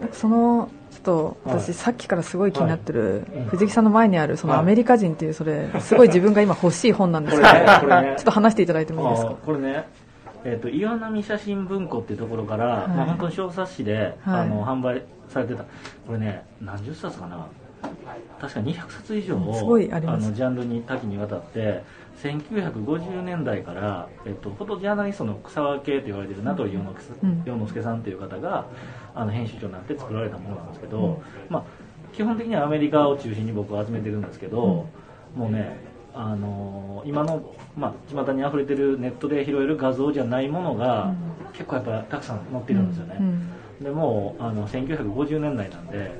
なん。かそのちょっと私、はいさっきからすごい気になってる、うん。藤木さん。の前にあるそのはいアメリカ人っていうそれすごい自分が今欲しい本なん。ですこけど、ちょっと話していただいてもいいですあかーこれね、えー、と岩波写真文庫っていうところから、はい。まあ、本当に小冊子で、はい。あの販売されてたこれね何十冊かな。確か200冊以上をすごいあのジャンルに多岐にわたって1950年代から、えっと、フォトジャーナリストの草分けと言われている名取洋之助うん。洋之助さんという方があの編集長になって作られたものなんですけど、まあ、基本的にはアメリカを中心に僕は集めてるんですけど、もうねあのー今の、まあ、巷に溢れてるネットで拾える画像じゃないものが、結構やっぱたくさん載ってるんですよね、うん。でもうあの1950年代なんで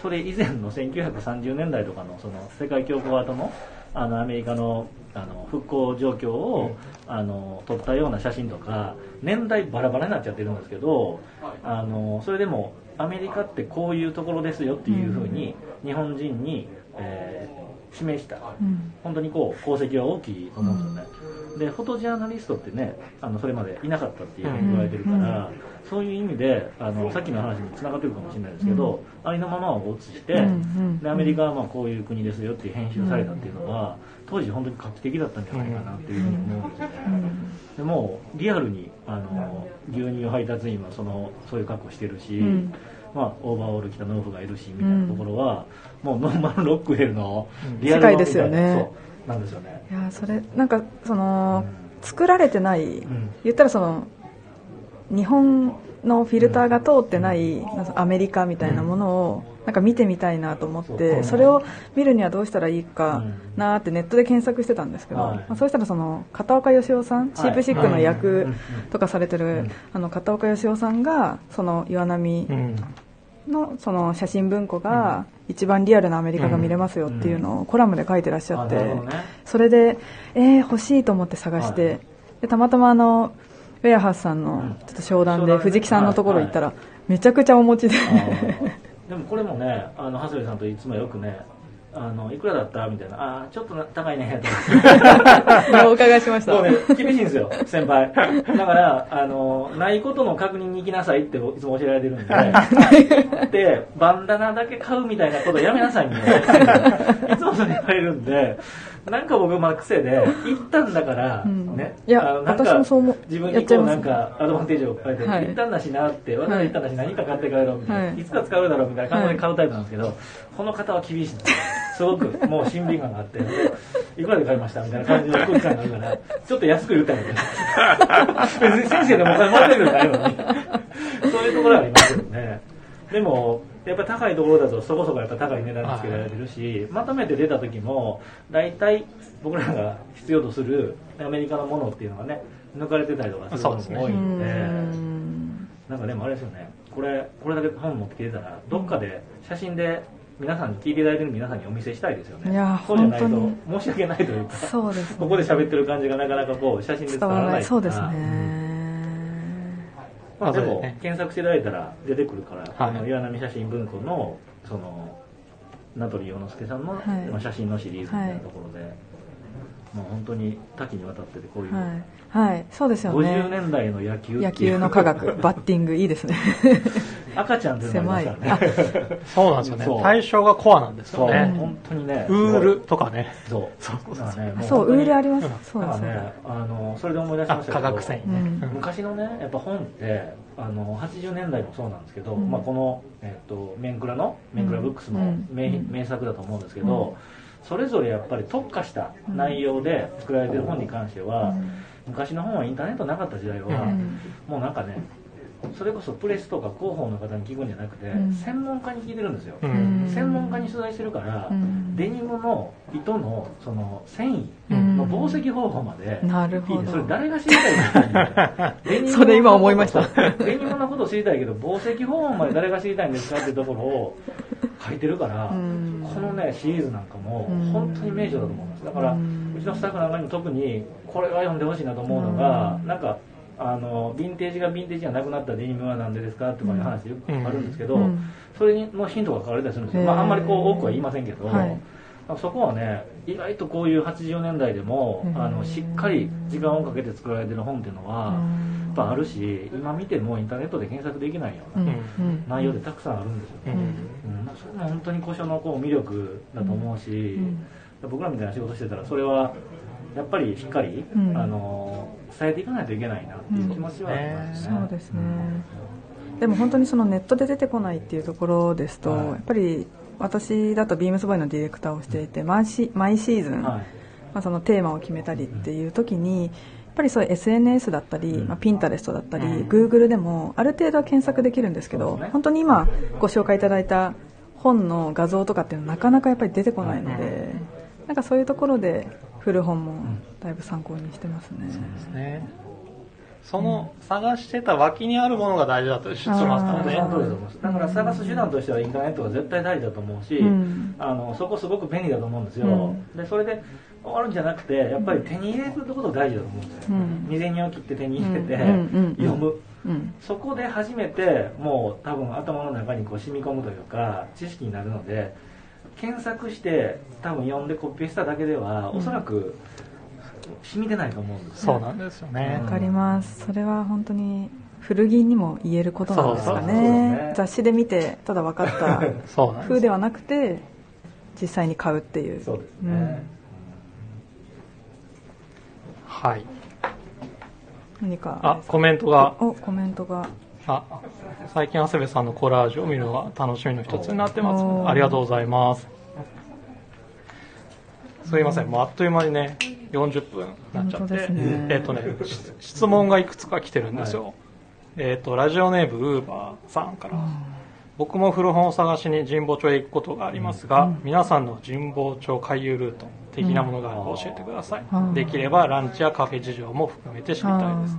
それ以前の1930年代とかのその世界恐慌後のあのアメリカのあの復興状況を、あの撮ったような写真とか年代バラバラになっちゃってるんですけどあのそれでもアメリカってこういうところですよっていうふうに日本人に、えー示した。うん本当にこう功績は大きいと思うんですよね、でフォトジャーナリストってねあのそれまでいなかったっていうふうに言われてるから、そういう意味であのさっきの話につながってるかもしれないですけど、ありのままを写して、うんうんでアメリカはまあこういう国ですよっていう編集されたっていうのは当時本当に画期的だったんじゃないかなっていうふうに思うんですよね、でもリアルにあの牛乳配達員はそのそういう格好してるし、うんまあ、オーバーオール着た農夫がいるしみたいなところは、もうノーマルロックウェルのリアル世界ですよね。そうなんですよね。いやそれなんかその作られてない、ん。言ったらその日本のフィルターが通ってない、アメリカみたいなものをなんか見てみたいなと思って、それを見るにはどうしたらいいかうん。なーってネットで検索してたんですけど、はい。まあ、そうしたらその片岡義男さん、シープシックの役うん。とかされてる、うん。あの片岡義雄さんがその岩波うん。のその写真文庫が一番リアルなアメリカが見れますよっていうのをコラムで書いてらっしゃって、それで、えー、欲しいと思って探して、はい。でたまたまあのウェアハウスさんうん。のちょっと商談で藤木さんのところ行ったら、めちゃくちゃお持ちででもこれもねあの長谷部さんといつもよくねあのいくらだったみたいなあーちょっとな高いねと。(laughs) お伺いしました、もうね厳しいんですよ先輩。だからあのないことの確認に行きなさいっていつも教えられてるんで。(laughs) でバンダナだけ買うみたいなことやめなさいね。(laughs) いつもそれ言われるんでなんか僕まあ癖で (laughs) 行ったんだから、うん。ね。いやあのなんか私もそう思う。自分にこうなんかアドバンテージを変えて、はい。行ったんだしなってわざわざ行ったんだし何か買って帰ろうみたいな、はい。い、つか使うだろうみたいな感じで買うタイプなんですけど、この方は厳しいんですよ。(laughs) すごくもう親近感があっていくらで買いましたみたいな感じの空気感があるからちょっと安く言ったので (laughs) 別に先生でもお金もらってるんじゃないのに。そういうところはありますよね。でもやっぱり高いところだとそこそこやっぱ高い値段つけられてるし、まとめて出た時も大体僕らが必要とするアメリカのものっていうのがね抜かれてたりとかすることも多いんでうん。なんかでもあれですよね。これこれだけ本持ってきてたらどっかで写真で皆さんに聞いていただいてる皆さんにお見せしたいですよね。いやそうじゃないと本申し訳ないというかそうですね。ここで喋ってる感じがなかなかこう写真で伝伝わらない。そうですね、まあ、でも検索していただいたら出てくるから、はい。あの岩波写真文庫のその名取洋之助さんの、写真のシリーズみたいなところで、もう本当に多岐にわたっててこういう、はい、はい、そうですよ50ね年代の野球野球の科学。(laughs) バッティングいいですね。赤ちゃんっていうのもありますからね。そうなんですよね。そう。対象がコアなんですそう、よね本当にね。ウールとかね。そう。そうだからねもそうウールあります。うん。そうですねあのそれで思い出しあましたけど。化学繊維ね、うん。うん。昔のねやっぱ本ってあの80年代もそうなんですけど、うん。まあ、この、えっとメンクラのメンクラブックスのうん。名,、うん。名作だと思うんですけど、それぞれやっぱり特化した内容で作られてる本に関しては、昔の本はインターネットなかった時代は、うん。もうなんかねそれこそプレスとか広報の方に聞くんじゃなくて、うん。専門家に聞いてるんですよ、うん。専門家に取材してるから、うん。デニムの糸のその繊維うん。の紡績方法までなるほど。聞いてそれ誰が知りたいの？デニムのそれ今思いました。デニムのことを知りたいけど紡績方法まで誰が知りたいんですかっていうところを書いてるから、うん。このねシリーズなんかもうん。本当に名著だと思います。だから、ううんちのスタッフなんかにも特にこれは読んでほしいなと思うのが、うん。なんかあのヴィンテージがヴィンテージじゃなくなったデニムは何でですかとかいう話よくあるんですけど、うん。それのヒントが書かれたりするんですよ、へー。まあ、あんまりこう多くは言いませんけど、はい。そこはね意外とこういう80年代でもうん。あのしっかり時間をかけて作られてる本っていうのはやっぱあるし今見てもインターネットで検索できないよううんなうん。内容でたくさんあるんですよ、うん。うん。それも本当に古書のこう魅力だと思うし、僕らみたいな仕事してたらそれはやっぱりしっかり、うん。あの伝えていかないといけないなっていう気持ちはありますね、そうですね、でも本当にそのネットで出てこないっていうところですと、はい。やっぱり私だとビームスボーイのディレクターをしていて毎シ毎シーズン、はい。まあ、そのテーマを決めたりっていう時にやっぱりそういう SNS だったり、うん。まあ、ピンタレストだったり、うん。Google でもある程度は検索できるんですけど、ね。本当に今ご紹介いただいた本の画像とかっていうのはなかなかやっぱり出てこないので、なんかそういうところで古本もだいぶ参考にしてますね。ですね。その探してた脇にあるものが大事だとしますからね。だから探す手段としてはインターネットが絶対大事だと思うし、うん。あのそこすごく便利だと思うんですよ、うん。でそれで終わるんじゃなくてやっぱり手に入れるってことが大事だと思うんですよ、うん。未然を切って手に入れて、読む。うん。そこで初めてもう多分頭の中にこう染み込むというか知識になるので検索して多分読んでコピーしただけでは、おそらく染みてないと思うんですそうなんですよね。わかります。それは本当に古着にも言えることなんですかね。ね。雑誌で見てただ分かった (laughs) そうなんです。風ではなくて実際に買うっていう。そうですね、はい。うん、何か？あコメントが。おコメントがあ最近長谷部さんのコラージュを見るのが楽しみの一つになってます。ありがとうございます。すいませんもうあっという間にね40分になっちゃって、ね。えっ、とねし質問がいくつか来てるんですよ、えっ、とラジオネームウーバーさんから、僕も古本を探しに神保町へ行くことがありますが、皆さんの神保町回遊ルート的なものがあれば教えてください、うん。できればランチやカフェ事情も含めて知りたいです。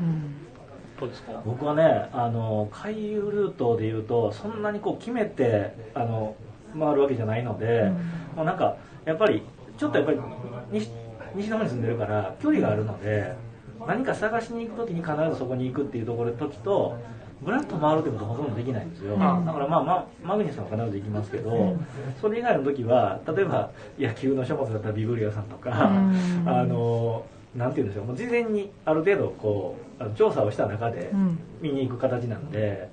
うんですか？僕はねあの回遊ルートでいうとそんなにこう決めてあの回るわけじゃないので、もうなんかやっぱりちょっとやっぱり西西の方に住んでるから距離があるので何か探しに行く時に必ずそこに行くっていうところ時とブラッと回るってことほとんどできないんですよ、ん。だからまあ、まあ、マグニスは必ず行きますけど、それ以外の時は例えば野球の書物だったらビブリアさんとか、うん。あのなんて言うんでしょう。もう事前にある程度こう調査をした中でうん。見に行く形なんで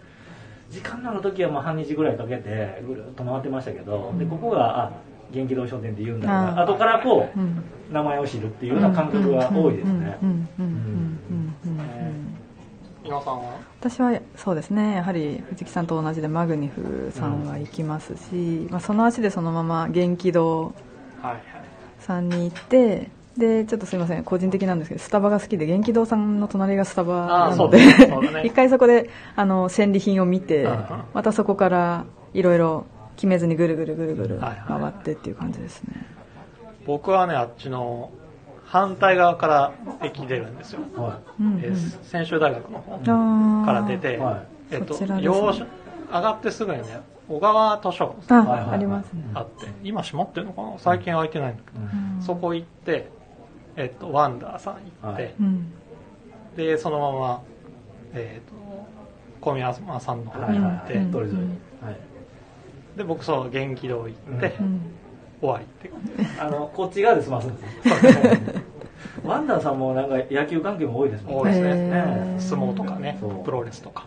時間のある時はもう半日ぐらいかけてぐるっと回ってましたけどでここがあ元気堂商店って言うんだあな後からこううん。名前を知るっていうような感覚が多いですね。うん。うん。うん。うん。うん。うん。うん。皆さんは？私はそうですね。やはり藤木さんと同じでマグニフさんは行きますし、まあ、その足でそのまま元気堂はいはい。さんに行ってでちょっとすいません。個人的なんですけどスタバが好きで元気堂さんの隣がスタバなのであー (laughs) そうだね。一回そこであの戦利品を見てまたそこからいろいろ決めずにぐるぐるぐるぐるはいはい。回ってっていう感じですね、僕はねあっちの反対側から駅出るんですよ、はうんうん。えー専修大学の方から出て、はい。えっとね。上がってすぐにね小川図書あ、はいはいはいありますね、あって今閉まってるのかな？最近開いてないんだけど、い、うん。そこ行って、えっと、ワンダーさん行って、はい。うんでそのまま、えっと小宮山さんの方に行って、はい。通り沿いはい。で僕その元気堂行って、うん。終わりって。あのこっち側で済ますんです (laughs) ワンダーさんもなんか野球関係も多いですもん多いですね。相撲とかねプロレスとか。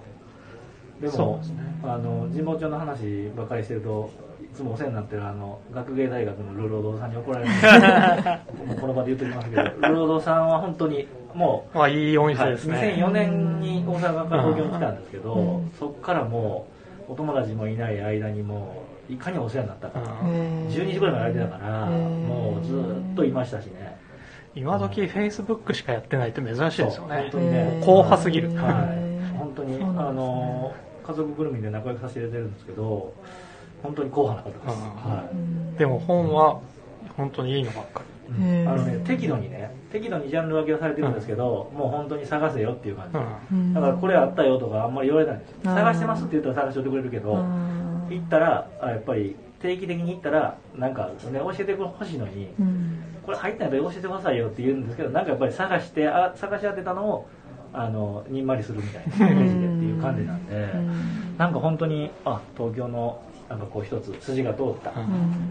でもそうですね。あの神保町の話ばっかりしてるといつもお世話になってるあの学芸大学のルロードさんに怒られるんですけどもうこの場で言っておきますけどルロードさんは本当にもう、まあいいお店はいですね、2004年に大阪から東京に来たんですけど、うん。そこからもうお友達もいない間にもういかにお世話になったか、うん。へー。12時ぐらいまで空いてたから、へー。もうずっといましたしね。今時フェイスブックしかやってないって珍しいですよね。本当にね。硬派すぎる。はい、本当に、あの家族ぐるみで仲良くさせていただいてるんですけど本当に硬派な方です、うん。はうんでも本は本当にいいのばっかり。い、へー。あのね適度にね適度にジャンル分けをされてるんですけど、もう本当に探せよっていう感じ、うん。だからこれあったよとかあんまり言われないんです。探してますって言ったら探しておいてくれるけど、うん。行ったらあやっぱり定期的に行ったらなんか、ね、教えてほしいのに、うん。これ入ったんやったら教えてくださいよって言うんですけどなんかやっぱり探してあ探し当てたのをあのにんまりするみたいなイメージでっていう感じなんで、うん。なんか本当にあ東京のなんかこう一つ筋が通った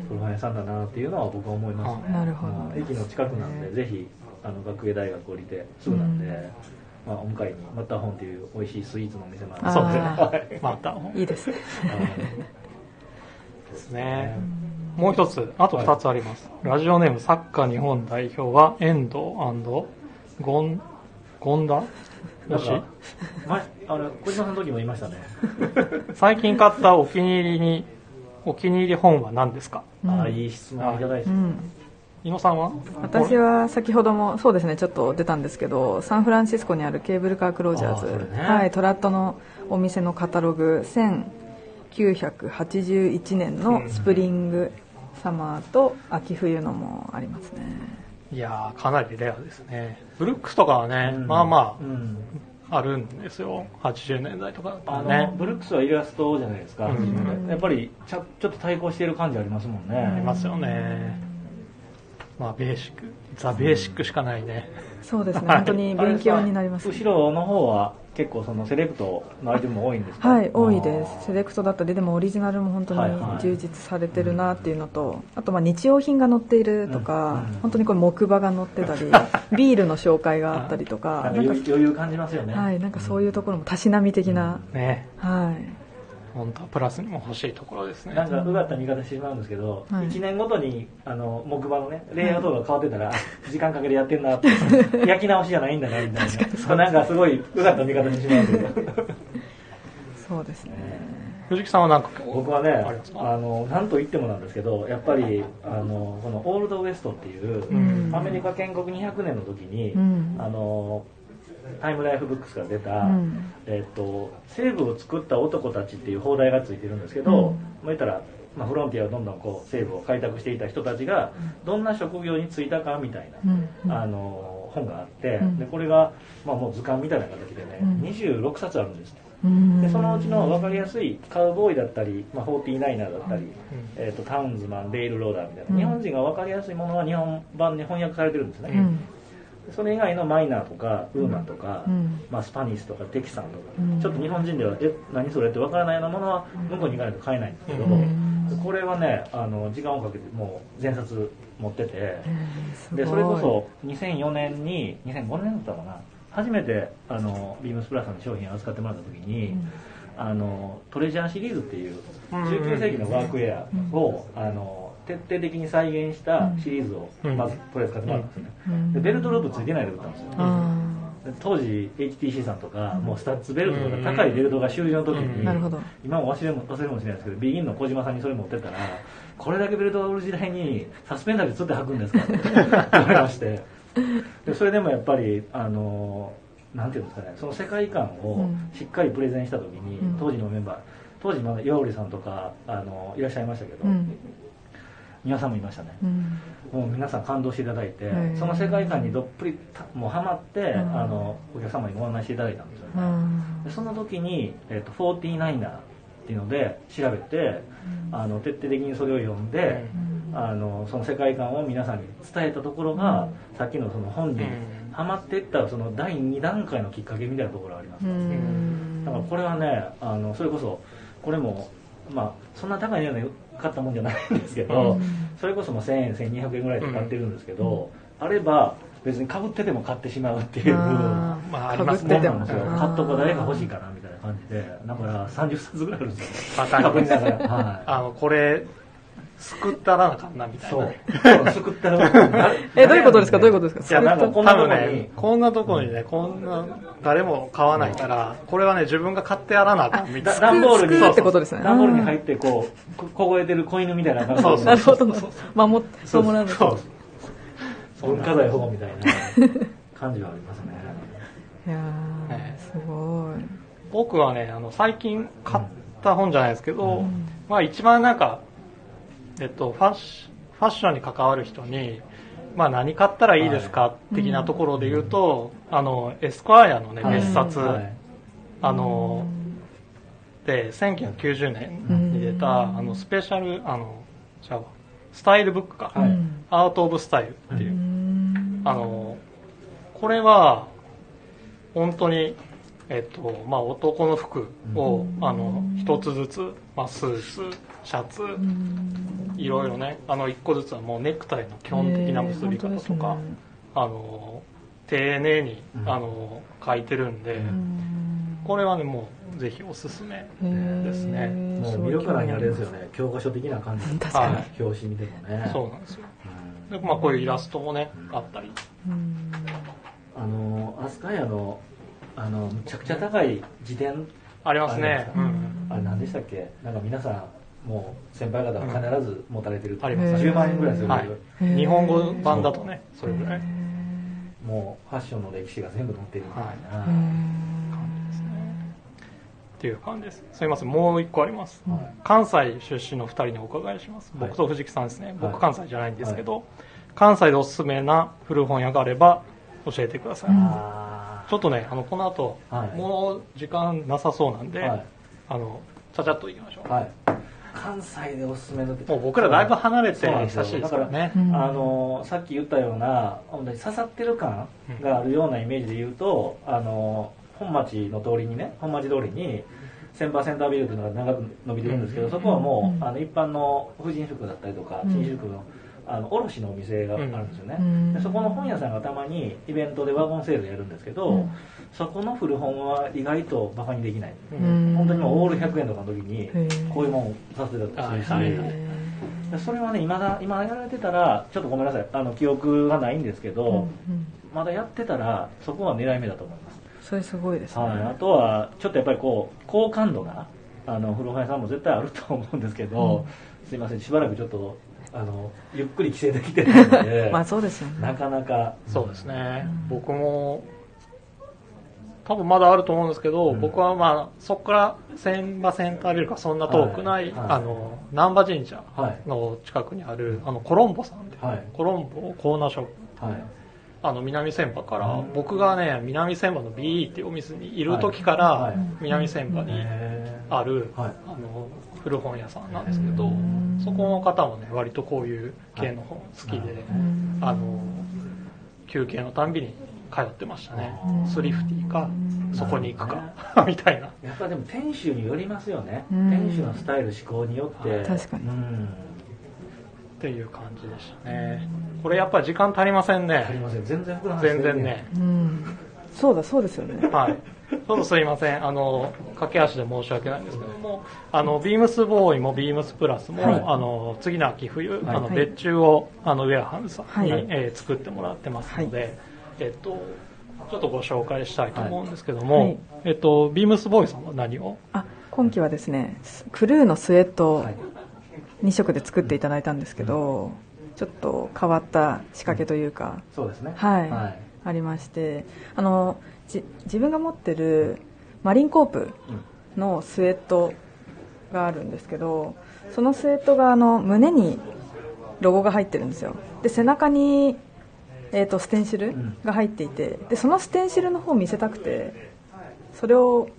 古本屋さんだなっていうのは僕は思いますね。なるほど。うん。駅の近くなんでぜひあの学芸大学降りてすぐなんで、うん。まあ、お迎えにマッターホンっていう美味しいスイーツのお店もあるそう。で。また。い。いですね。ですね。もう一つ、あと二つあります。ラジオネームサッカー日本代表は、遠藤ゴン、ゴンダ？よしあの小島さんの時も言いましたね。(laughs) 最近買ったお気に入りに、お気に入り本は何ですか？うん。ああいい質問いただいて、うん。伊野さんは？私は先ほどもそうですねちょっと出たんですけどサンフランシスコにあるケーブルカークロージャーズ。ね。はい、トラットのお店のカタログ1981年のスプリングサマーと秋冬のもありますね。いやー、かなりレアですね。ブルックスとかはね、うん。まあまうんあ、あるんですよ。80年代とかあの。ブルックスはイラストじゃないですか、うんやっぱりちょちょっと対抗している感じありますもんね、ありますよね。まあ、ベーシック。ザ・ベーシックしかないね。そうですねはい本当に勉強になります、後ろの方は結構そのセレクトのアイテムも多いんですか？はい多いです。セレクトだったりでもオリジナルも本当にはいはい。充実されてるなっていうのと、あとまあ日用品が載っているとか、うん本当にこれ木馬が載ってたり (laughs) ビールの紹介があったりとかなんか余余裕感じますよね、はい、なんかそういうところもたしなみ的な、ね。はい、本当はプラスにも欲しいところですね。なんかうがった見方してしまうんですけど、はい。1年ごとにあの木馬のねレイアウトが変わってたら、あ (laughs) 時間かけてやってんなって (laughs) 焼き直しじゃないんだなみたいな。なんかすごいうがった見方してしまうんですけどそうですね。藤木さんはなんか僕はねあのなんと言ってもなんですけどやっぱりあのこのオールドウエストっていう、うん。アメリカ建国200年の時に、うん。あのタイムライフブックスから出た、うん。えっと西部を作った男たちっていう放題がついてるんですけど、うん。まあ言ったら、まあ、フロンティアをどんどんこう西部を開拓していた人たちがどんな職業に就いたかみたいな、うん。あの本があって、うん。でこれが、まあ、もう図鑑みたいな形でね、うん。26冊あるんですうん。でそのうちの分かりやすいカウボーイだったり、まあ、49だったり、うん。えー、とタウンズマンレイルローダーみたいな、うん。日本人が分かりやすいものは日本版に翻訳されてるんですね、うんそれ以外のマイナーとかウーマンとか、うん。まあ、スパニスとかテキサンとか、うん。ちょっと日本人ではえ何それって分からないようなものは向こうに行かないと買えないんですけど、うん。これはねあの時間をかけてもう全冊持ってて、でそれこそ2004年に2005年だったかな初めてあのビームスプラスの商品を扱ってもらった時に、うん。あのトレジャーシリーズっていううん。19世紀のワークウェアを、あの徹底的に再現したシリーズをうん。まずとりあえず買ってもらったんですね、うん。でベルトループついてないで売ったんですよ、当時 HTC さんとか、もうスタッツベルトとか高いベルトが終了の時に、うん。なるほど。今も忘れも忘れもしれないですけどビギンの小島さんにそれ持ってったらこれだけベルトが売る時代にサスペンダーでつって履くんですか？って言われまして。でそれでもやっぱりあのなんていうんですかねその世界観をうん。しっかりプレゼンした時に、うん。当時のメンバー当時まだ岩織さんとかあのいらっしゃいましたけど、うん皆さんもいましたね、うん。もう皆さん感動していただいて、その世界観にどっぷりたもうハマって、うん。あのお客様にご案内していただいたんですよね、うん。でその時に、えっと 49er っていうので調べて、あの徹底的にそれを読んで、あのその世界観を皆さんに伝えたところが、さっきのその本にうん。ハマっていったその第2段階のきっかけみたいなところがあります、うん。だからこれはねあのそれこそこれもまあそんな高い値段で買ったもんじゃないんですけど、うん。それこそもう1000円1200円ぐらいで買ってるんですけど、あれば別にかぶってても買ってしまうっていうまあありますもねんなんですよあー買っとこう誰か欲しいかなみたいな感じでだから30冊ぐらいあるんですよ。わかりますかぶりながら。はい。あの、これ、救ったらなあかんな、みたいな。そう。ったら。(laughs) えどういうことですか？どういうことですか？いや、なんかこんなとこ多分ねに、、こんなとこにね、こんな、誰も買わないから、これはね、自分が買ってやらなあかん、みたいな。だ段ボールに、救うってことですね。段ボールに入って、こう、こ凍えてる子犬みたいな感じで。そうそうなるほど。守ってそう。守らないそう。そう。文化財保護みたいな感じはありますね。(laughs) いやすごい。僕はねあの最近買った本じゃないですけど、まあ一番なんか、えっと、ファッシファッションに関わる人に、まあ、何買ったらいいですか、的なところで言うと、あのエスクワイアのねはい。別冊、はい。あので1990年に出た、あのスペシャルあのじゃあスタイルブックか、はい。アート・オブ・スタイルっていう、うん。あのこれは本当に、えっとまあ、男の服を、あの一つずつ、まあ、スーツシャツ、いろいろねあの一個ずつはもうネクタイの基本的な結び方とか、あの丁寧に、うん。あの書いてるんで、これはねもうぜひおすすめですね、もう見るからにあれですよね。教科書的な感じ。確かに。はい。表紙見てもね。そうなんですよ。うん。で、まあ、こういうイラストもねあったり。うん。あの飛鳥屋のあのむちゃくちゃ高い自伝ありますね。あれ何でしたっけ？なんか皆さんもう先輩方は必ず持たれてる、ありますね。10万円ぐらいする、はい。日本語版だとねそれぐらい。もうファッションの歴史が全部載ってるみたいな、っていう感じです。すいません。もう一個あります、はい。関西出身の2人にお伺いします。はい。僕と藤木さんですね、僕はい。関西じゃないんですけど、関西でおすすめな古本屋があれば教えてください、あちょっとねあのこの後、はい。もう時間なさそうなんで、はい。あのちゃちゃっといきましょう、ーはい。関西でおすすめのってもう僕らだいぶ離れて久しいですからね。うん。あのさっき言ったような本当に刺さってる感があるようなイメージで言うと、あの本町の通りにね本町通りにセンバーセンタービルというのが長く伸びてるんですけど、そこはもう、あの一般の婦人服だったりとかうん。紳士服のあの卸のお店があるんですよね、うん。でそこの本屋さんがたまにイベントでワゴンセールやるんですけど、うん。そこの古本は意外とバカにできない、うん。本当にもうオール100円とかの時にこういうもんさせてたりするし、はいはいはいでそれはね今だ今やられてたらちょっとごめんなさい。あの記憶がないんですけど、うんうん。まだやってたらそこは狙い目だと思います、それすごいですね、はい、あとはちょっとやっぱりこう好感度があの古本屋さんも絶対あると思うんですけど、すいません。しばらくちょっとあのゆっくり規制できてないので (laughs) まあそうですよね。なかなか。そうですね、僕も多分まだあると思うんですけど、うん。僕はまあそこから千葉センタービルかそんな遠くない、はい。はい。あの難波神社はい。の近くにあるあのコロンボさんで、はい。コロンボコーナーショップ。はい。あの南千葉から、うん。僕がね南千葉の BE っていうお店にいる時から、はい。はい。南千葉にへある、はい。あの古本屋さんなんですけど、そこの方もね割とこういう系の本好きで、うん。あの休憩のたんびに通ってましたね。うん。スリフティかそこに行くなか (laughs) みたいな。やっぱでも店主によりますよね、うん。店主のスタイル思考によって。確かに。うん。っていう感じでしたね。これやっぱり時間足りませんね。ありません。全然膨らませてる全然ね。うん。そうだそうですよね。はいちょっとすいません。あの駆け足で申し訳ないんですけどもあのビームスボーイもビームスプラスも、はい。あの次の秋冬、はい。あのはい別注をあのウェアハウスさんに、はい。えー作ってもらってますので、えっとちょっとご紹介したいと思うんですけども、はい。えっとビームスボーイさんは何を？あ今期はですねクルーのスウェットをはい。2色で作っていただいたんですけど、ちょっと変わった仕掛けというか、そうですね。はい。はい。ありましてあのじ自分が持ってるマリンコープのスウェットがあるんですけどそのスウェットがあの胸にロゴが入ってるんですよ。で背中に、えー、とステンシルが入っていてでそのステンシルの方を見せたくてそれを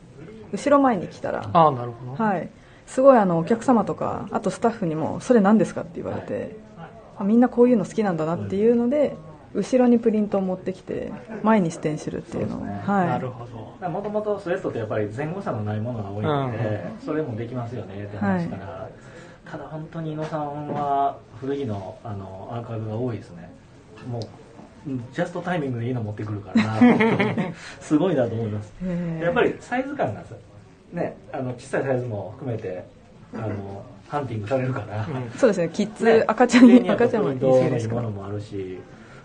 後ろ前に来たらああなるほど、はい、すごいあのお客様とかあとスタッフにも「それ何ですか?」って言われて、あみんなこういうの好きなんだなっていうので、後ろにプリントを持ってきて前にステンシルっていうの。をね。はい、なるほど。もともとスウェットってやっぱり前後差のないものが多いので、それもできますよねって話から、ただ本当に井野さんは古着のあのアーカイブが多いですね。もううんジャストタイミングでいいの持ってくるから (laughs) すごいなと思います。へー。やっぱりサイズ感がさねあの小さいサイズも含めてあのハンティングされるから、うん。そうですね。キッズ、ね。赤ちゃんに赤ちゃんはプリントの言い過ぎですかいいものもあるし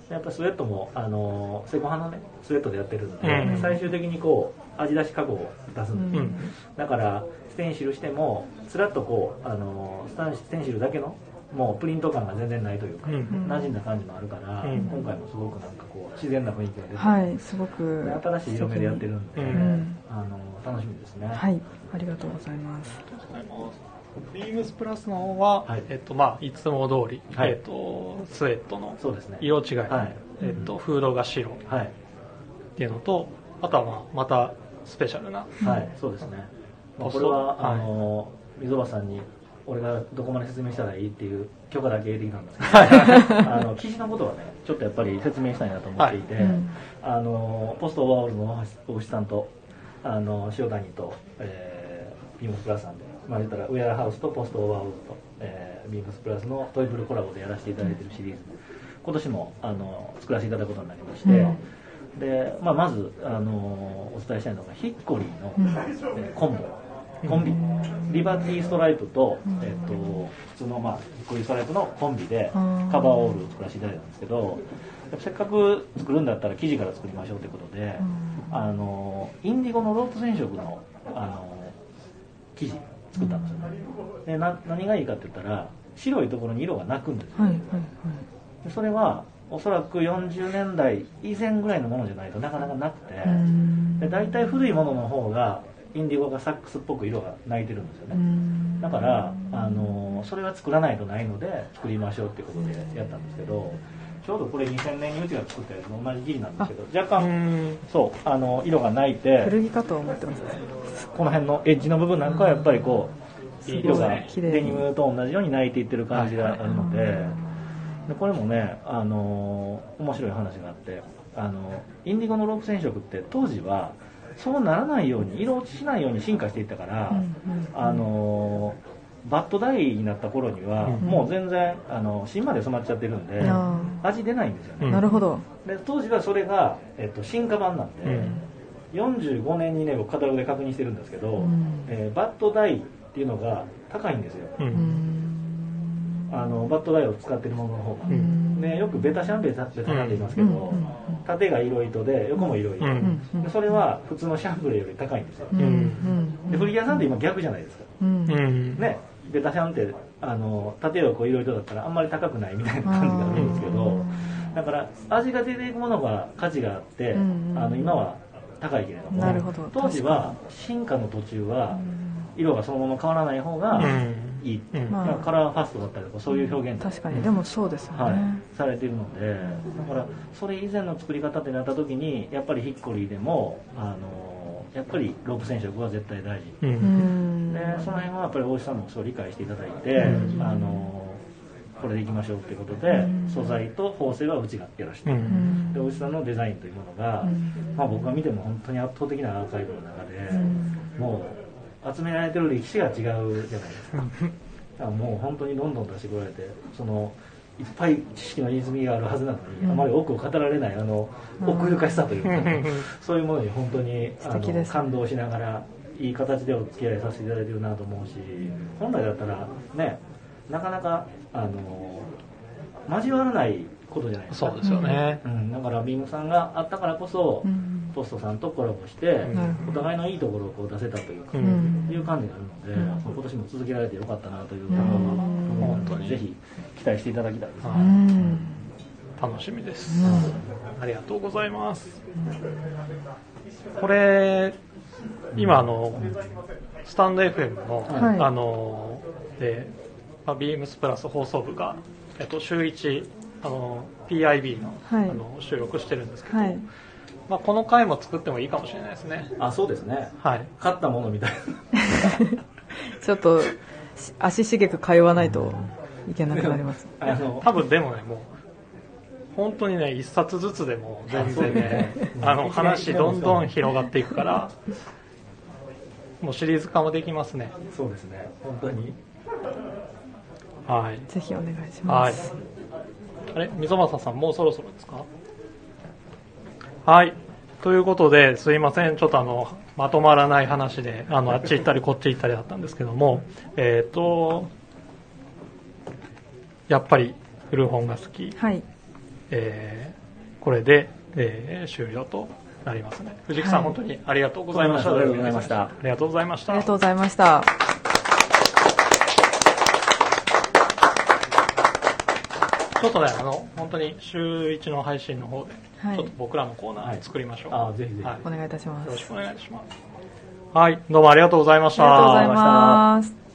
やっぱスウェットもあのセコハのねスウェットでやってるんで、うん。最終的にこう味出し加工を出すんで、うん。だからステンシルしてもつらっとこうあのスタンステンシルだけのもうプリント感が全然ないというか、うん。馴染んだ感じもあるから、うん。今回もすごくなんかこう自然な雰囲気が出て、はいすごくで新しい色目でやってるんで、ううん。あの楽しみですね。はいありがとうございますビームスプラスの方は、はい。えっとまあ、いつも通り、はい。えっと、スウェットの。色違い、はい。えっと、フードが白。っはい。ていうのとあとは、まあ、またスペシャルなはい、そうですね。まあ、これは、はい。あの、溝端さんに、俺がどこまで説明したらいいっていう許可だけ得てきたんですけど、(laughs) あの、記事のことはね、ちょっとやっぱり説明したいなと思っていて、はい。うん。あの、ポストワールドの大橋さんと、あの、塩谷と、えー、ビームスプラスさんで、まあ言ったら、ウェアハウスとポストワールドと、えー、ビームスプラスのトイプルコラボでやらせていただいているシリーズ、今年も、あの、作らせていただくことになりまして、うん。で、まあ、まず、あのお伝えしたいのがヒッコリーの、うん。えーコンボ。コンビ。リバティストライプと,、えっと普通の、まあ、ヒッコリーストライプのコンビでうん。カバーオールを作らせていただいたんですけどせっかく作るんだったら生地から作りましょうということで、あのインディゴのロープ染色のあの生地作ったんですよね。でな何がいいかって言ったら白いところに色がなくんですよ。はいはいでそれはおそらく40年代以前ぐらいのものじゃないとなかなかなくて、で大体古いものの方がインディゴがサックスっぽく色が泣いてるんですようね、ん。だから、あのそれは作らないとないので作りましょうっていうことでやったんですけどちょうどこれ2000年にうちが作ったやつと同じギリなんですけど若う干ん。そうあの色が泣いて古着かと思ってますこの辺のエッジの部分なんかはやっぱりこう色がデニムと同じように泣いていってる感じがあるので,、はいでこれもね、あの面白い話があってあのインディゴのロープ染色って当時はそうならないように色落ちしないように進化していったから、うんうん。あのバットダイになった頃には、うん。もう全然あの芯まで染まっちゃってるんで、あ味出ないんですよね、うんなるほど。で当時はそれが、えっと、進化版なんで、うん。45年にね僕カタログで確認してるんですけど、うん。えーバットダイっていうのが高いんですよ。ううん。んあのバットダイを使ってるものの方が、うん。ね、よくベタシャンベタベタシャンって言いますけど、うん。うん。縦が色糸で横も色糸、うん。うん。うん。でそれは普通のシャンプレーより高いんですよ、うん。うん。で古着屋さんって今逆じゃないですか。うん。うん。ねベタシャンってあの縦横色糸だったらあんまり高くないみたいな感じがあるんですけどだから味が出ていくものが価値があって、うんあの今は高いけれどもなるほど。当時は進化の途中は色がそのまま変わらない方がうんいい、うんまあだからカラーファストだったりとかそういう表現確かに。でもそうですよね、はい、されているのでだからそれ以前の作り方ってなった時にやっぱりヒッコリーでもあのやっぱりロープ染色は絶対大事。ううん。んでその辺はやっぱり大石さんもそう理解していただいて、うん。あのこれでいきましょうっていうことで、うん。素材と縫製はうちがやらせて、ううん。んで大石さんのデザインというものが、うん。まあ、僕が見ても本当に圧倒的なアーカイブの中で、うん。もう集められてる歴史が違うじゃないですか。だからもう本当にどんどん出してこられてそのいっぱい知識の泉があるはずなのに、うん。あまり多くを語られないあのうん。奥ゆかしさというか、うん。そういうものに本当にあの感動しながらいい形でお付き合いさせていただいてるなと思うし本来だったらねなかなかあの交わらないことじゃないですか。そうですよね。うん、だからビームさんがあったからこそ、うんポストさんとコラボして、お互いのいいところをこう出せたというか、いう感じがあるので、うん。今年も続けられてよかったなといううん。ところは、うん。本当にぜひ期待していただきたいです。ね。はうん楽しみです、うん。ありがとうございます。これ今あのスタンド FM の、はい。あので、まあ、ビームスプラス放送部が、えっと、週1あの PIB の,、はい。あの収録してるんですけど、はいまあ、この回も作ってもいいかもしれないですね。あ、そうですね。はい。勝ったものみたい (laughs) ちょっとし足しげく通わないといけなくなります。な。(laughs) あの、多分でもねもう本当にね一冊ずつでも全然ねあの話どんどん広がっていくからもうシリーズ化もできますね。そうですね。本当に。はい。ぜひお願いしまはい。す、あれ？溝端さんもうそろそろですか？はい。ということですいません。ちょっとあのまとまらない話であのあっち行ったりこっち行ったりだったんですけどもえっ、とやっぱり古本が好き。はい。えーこれで、えー終了となりますね。藤木さん、はい。本当にありがとうございました。ありがとうございました。ありがとうございました。ありがとうございましたちょっとね、あの、本当に週一の配信の方で、はい。ちょっと僕らのコーナー作りましょう。あぜひぜひ。はい。お願いいたします。よろしくお願いします。はい、どうもありがとうございました。ありがとうございます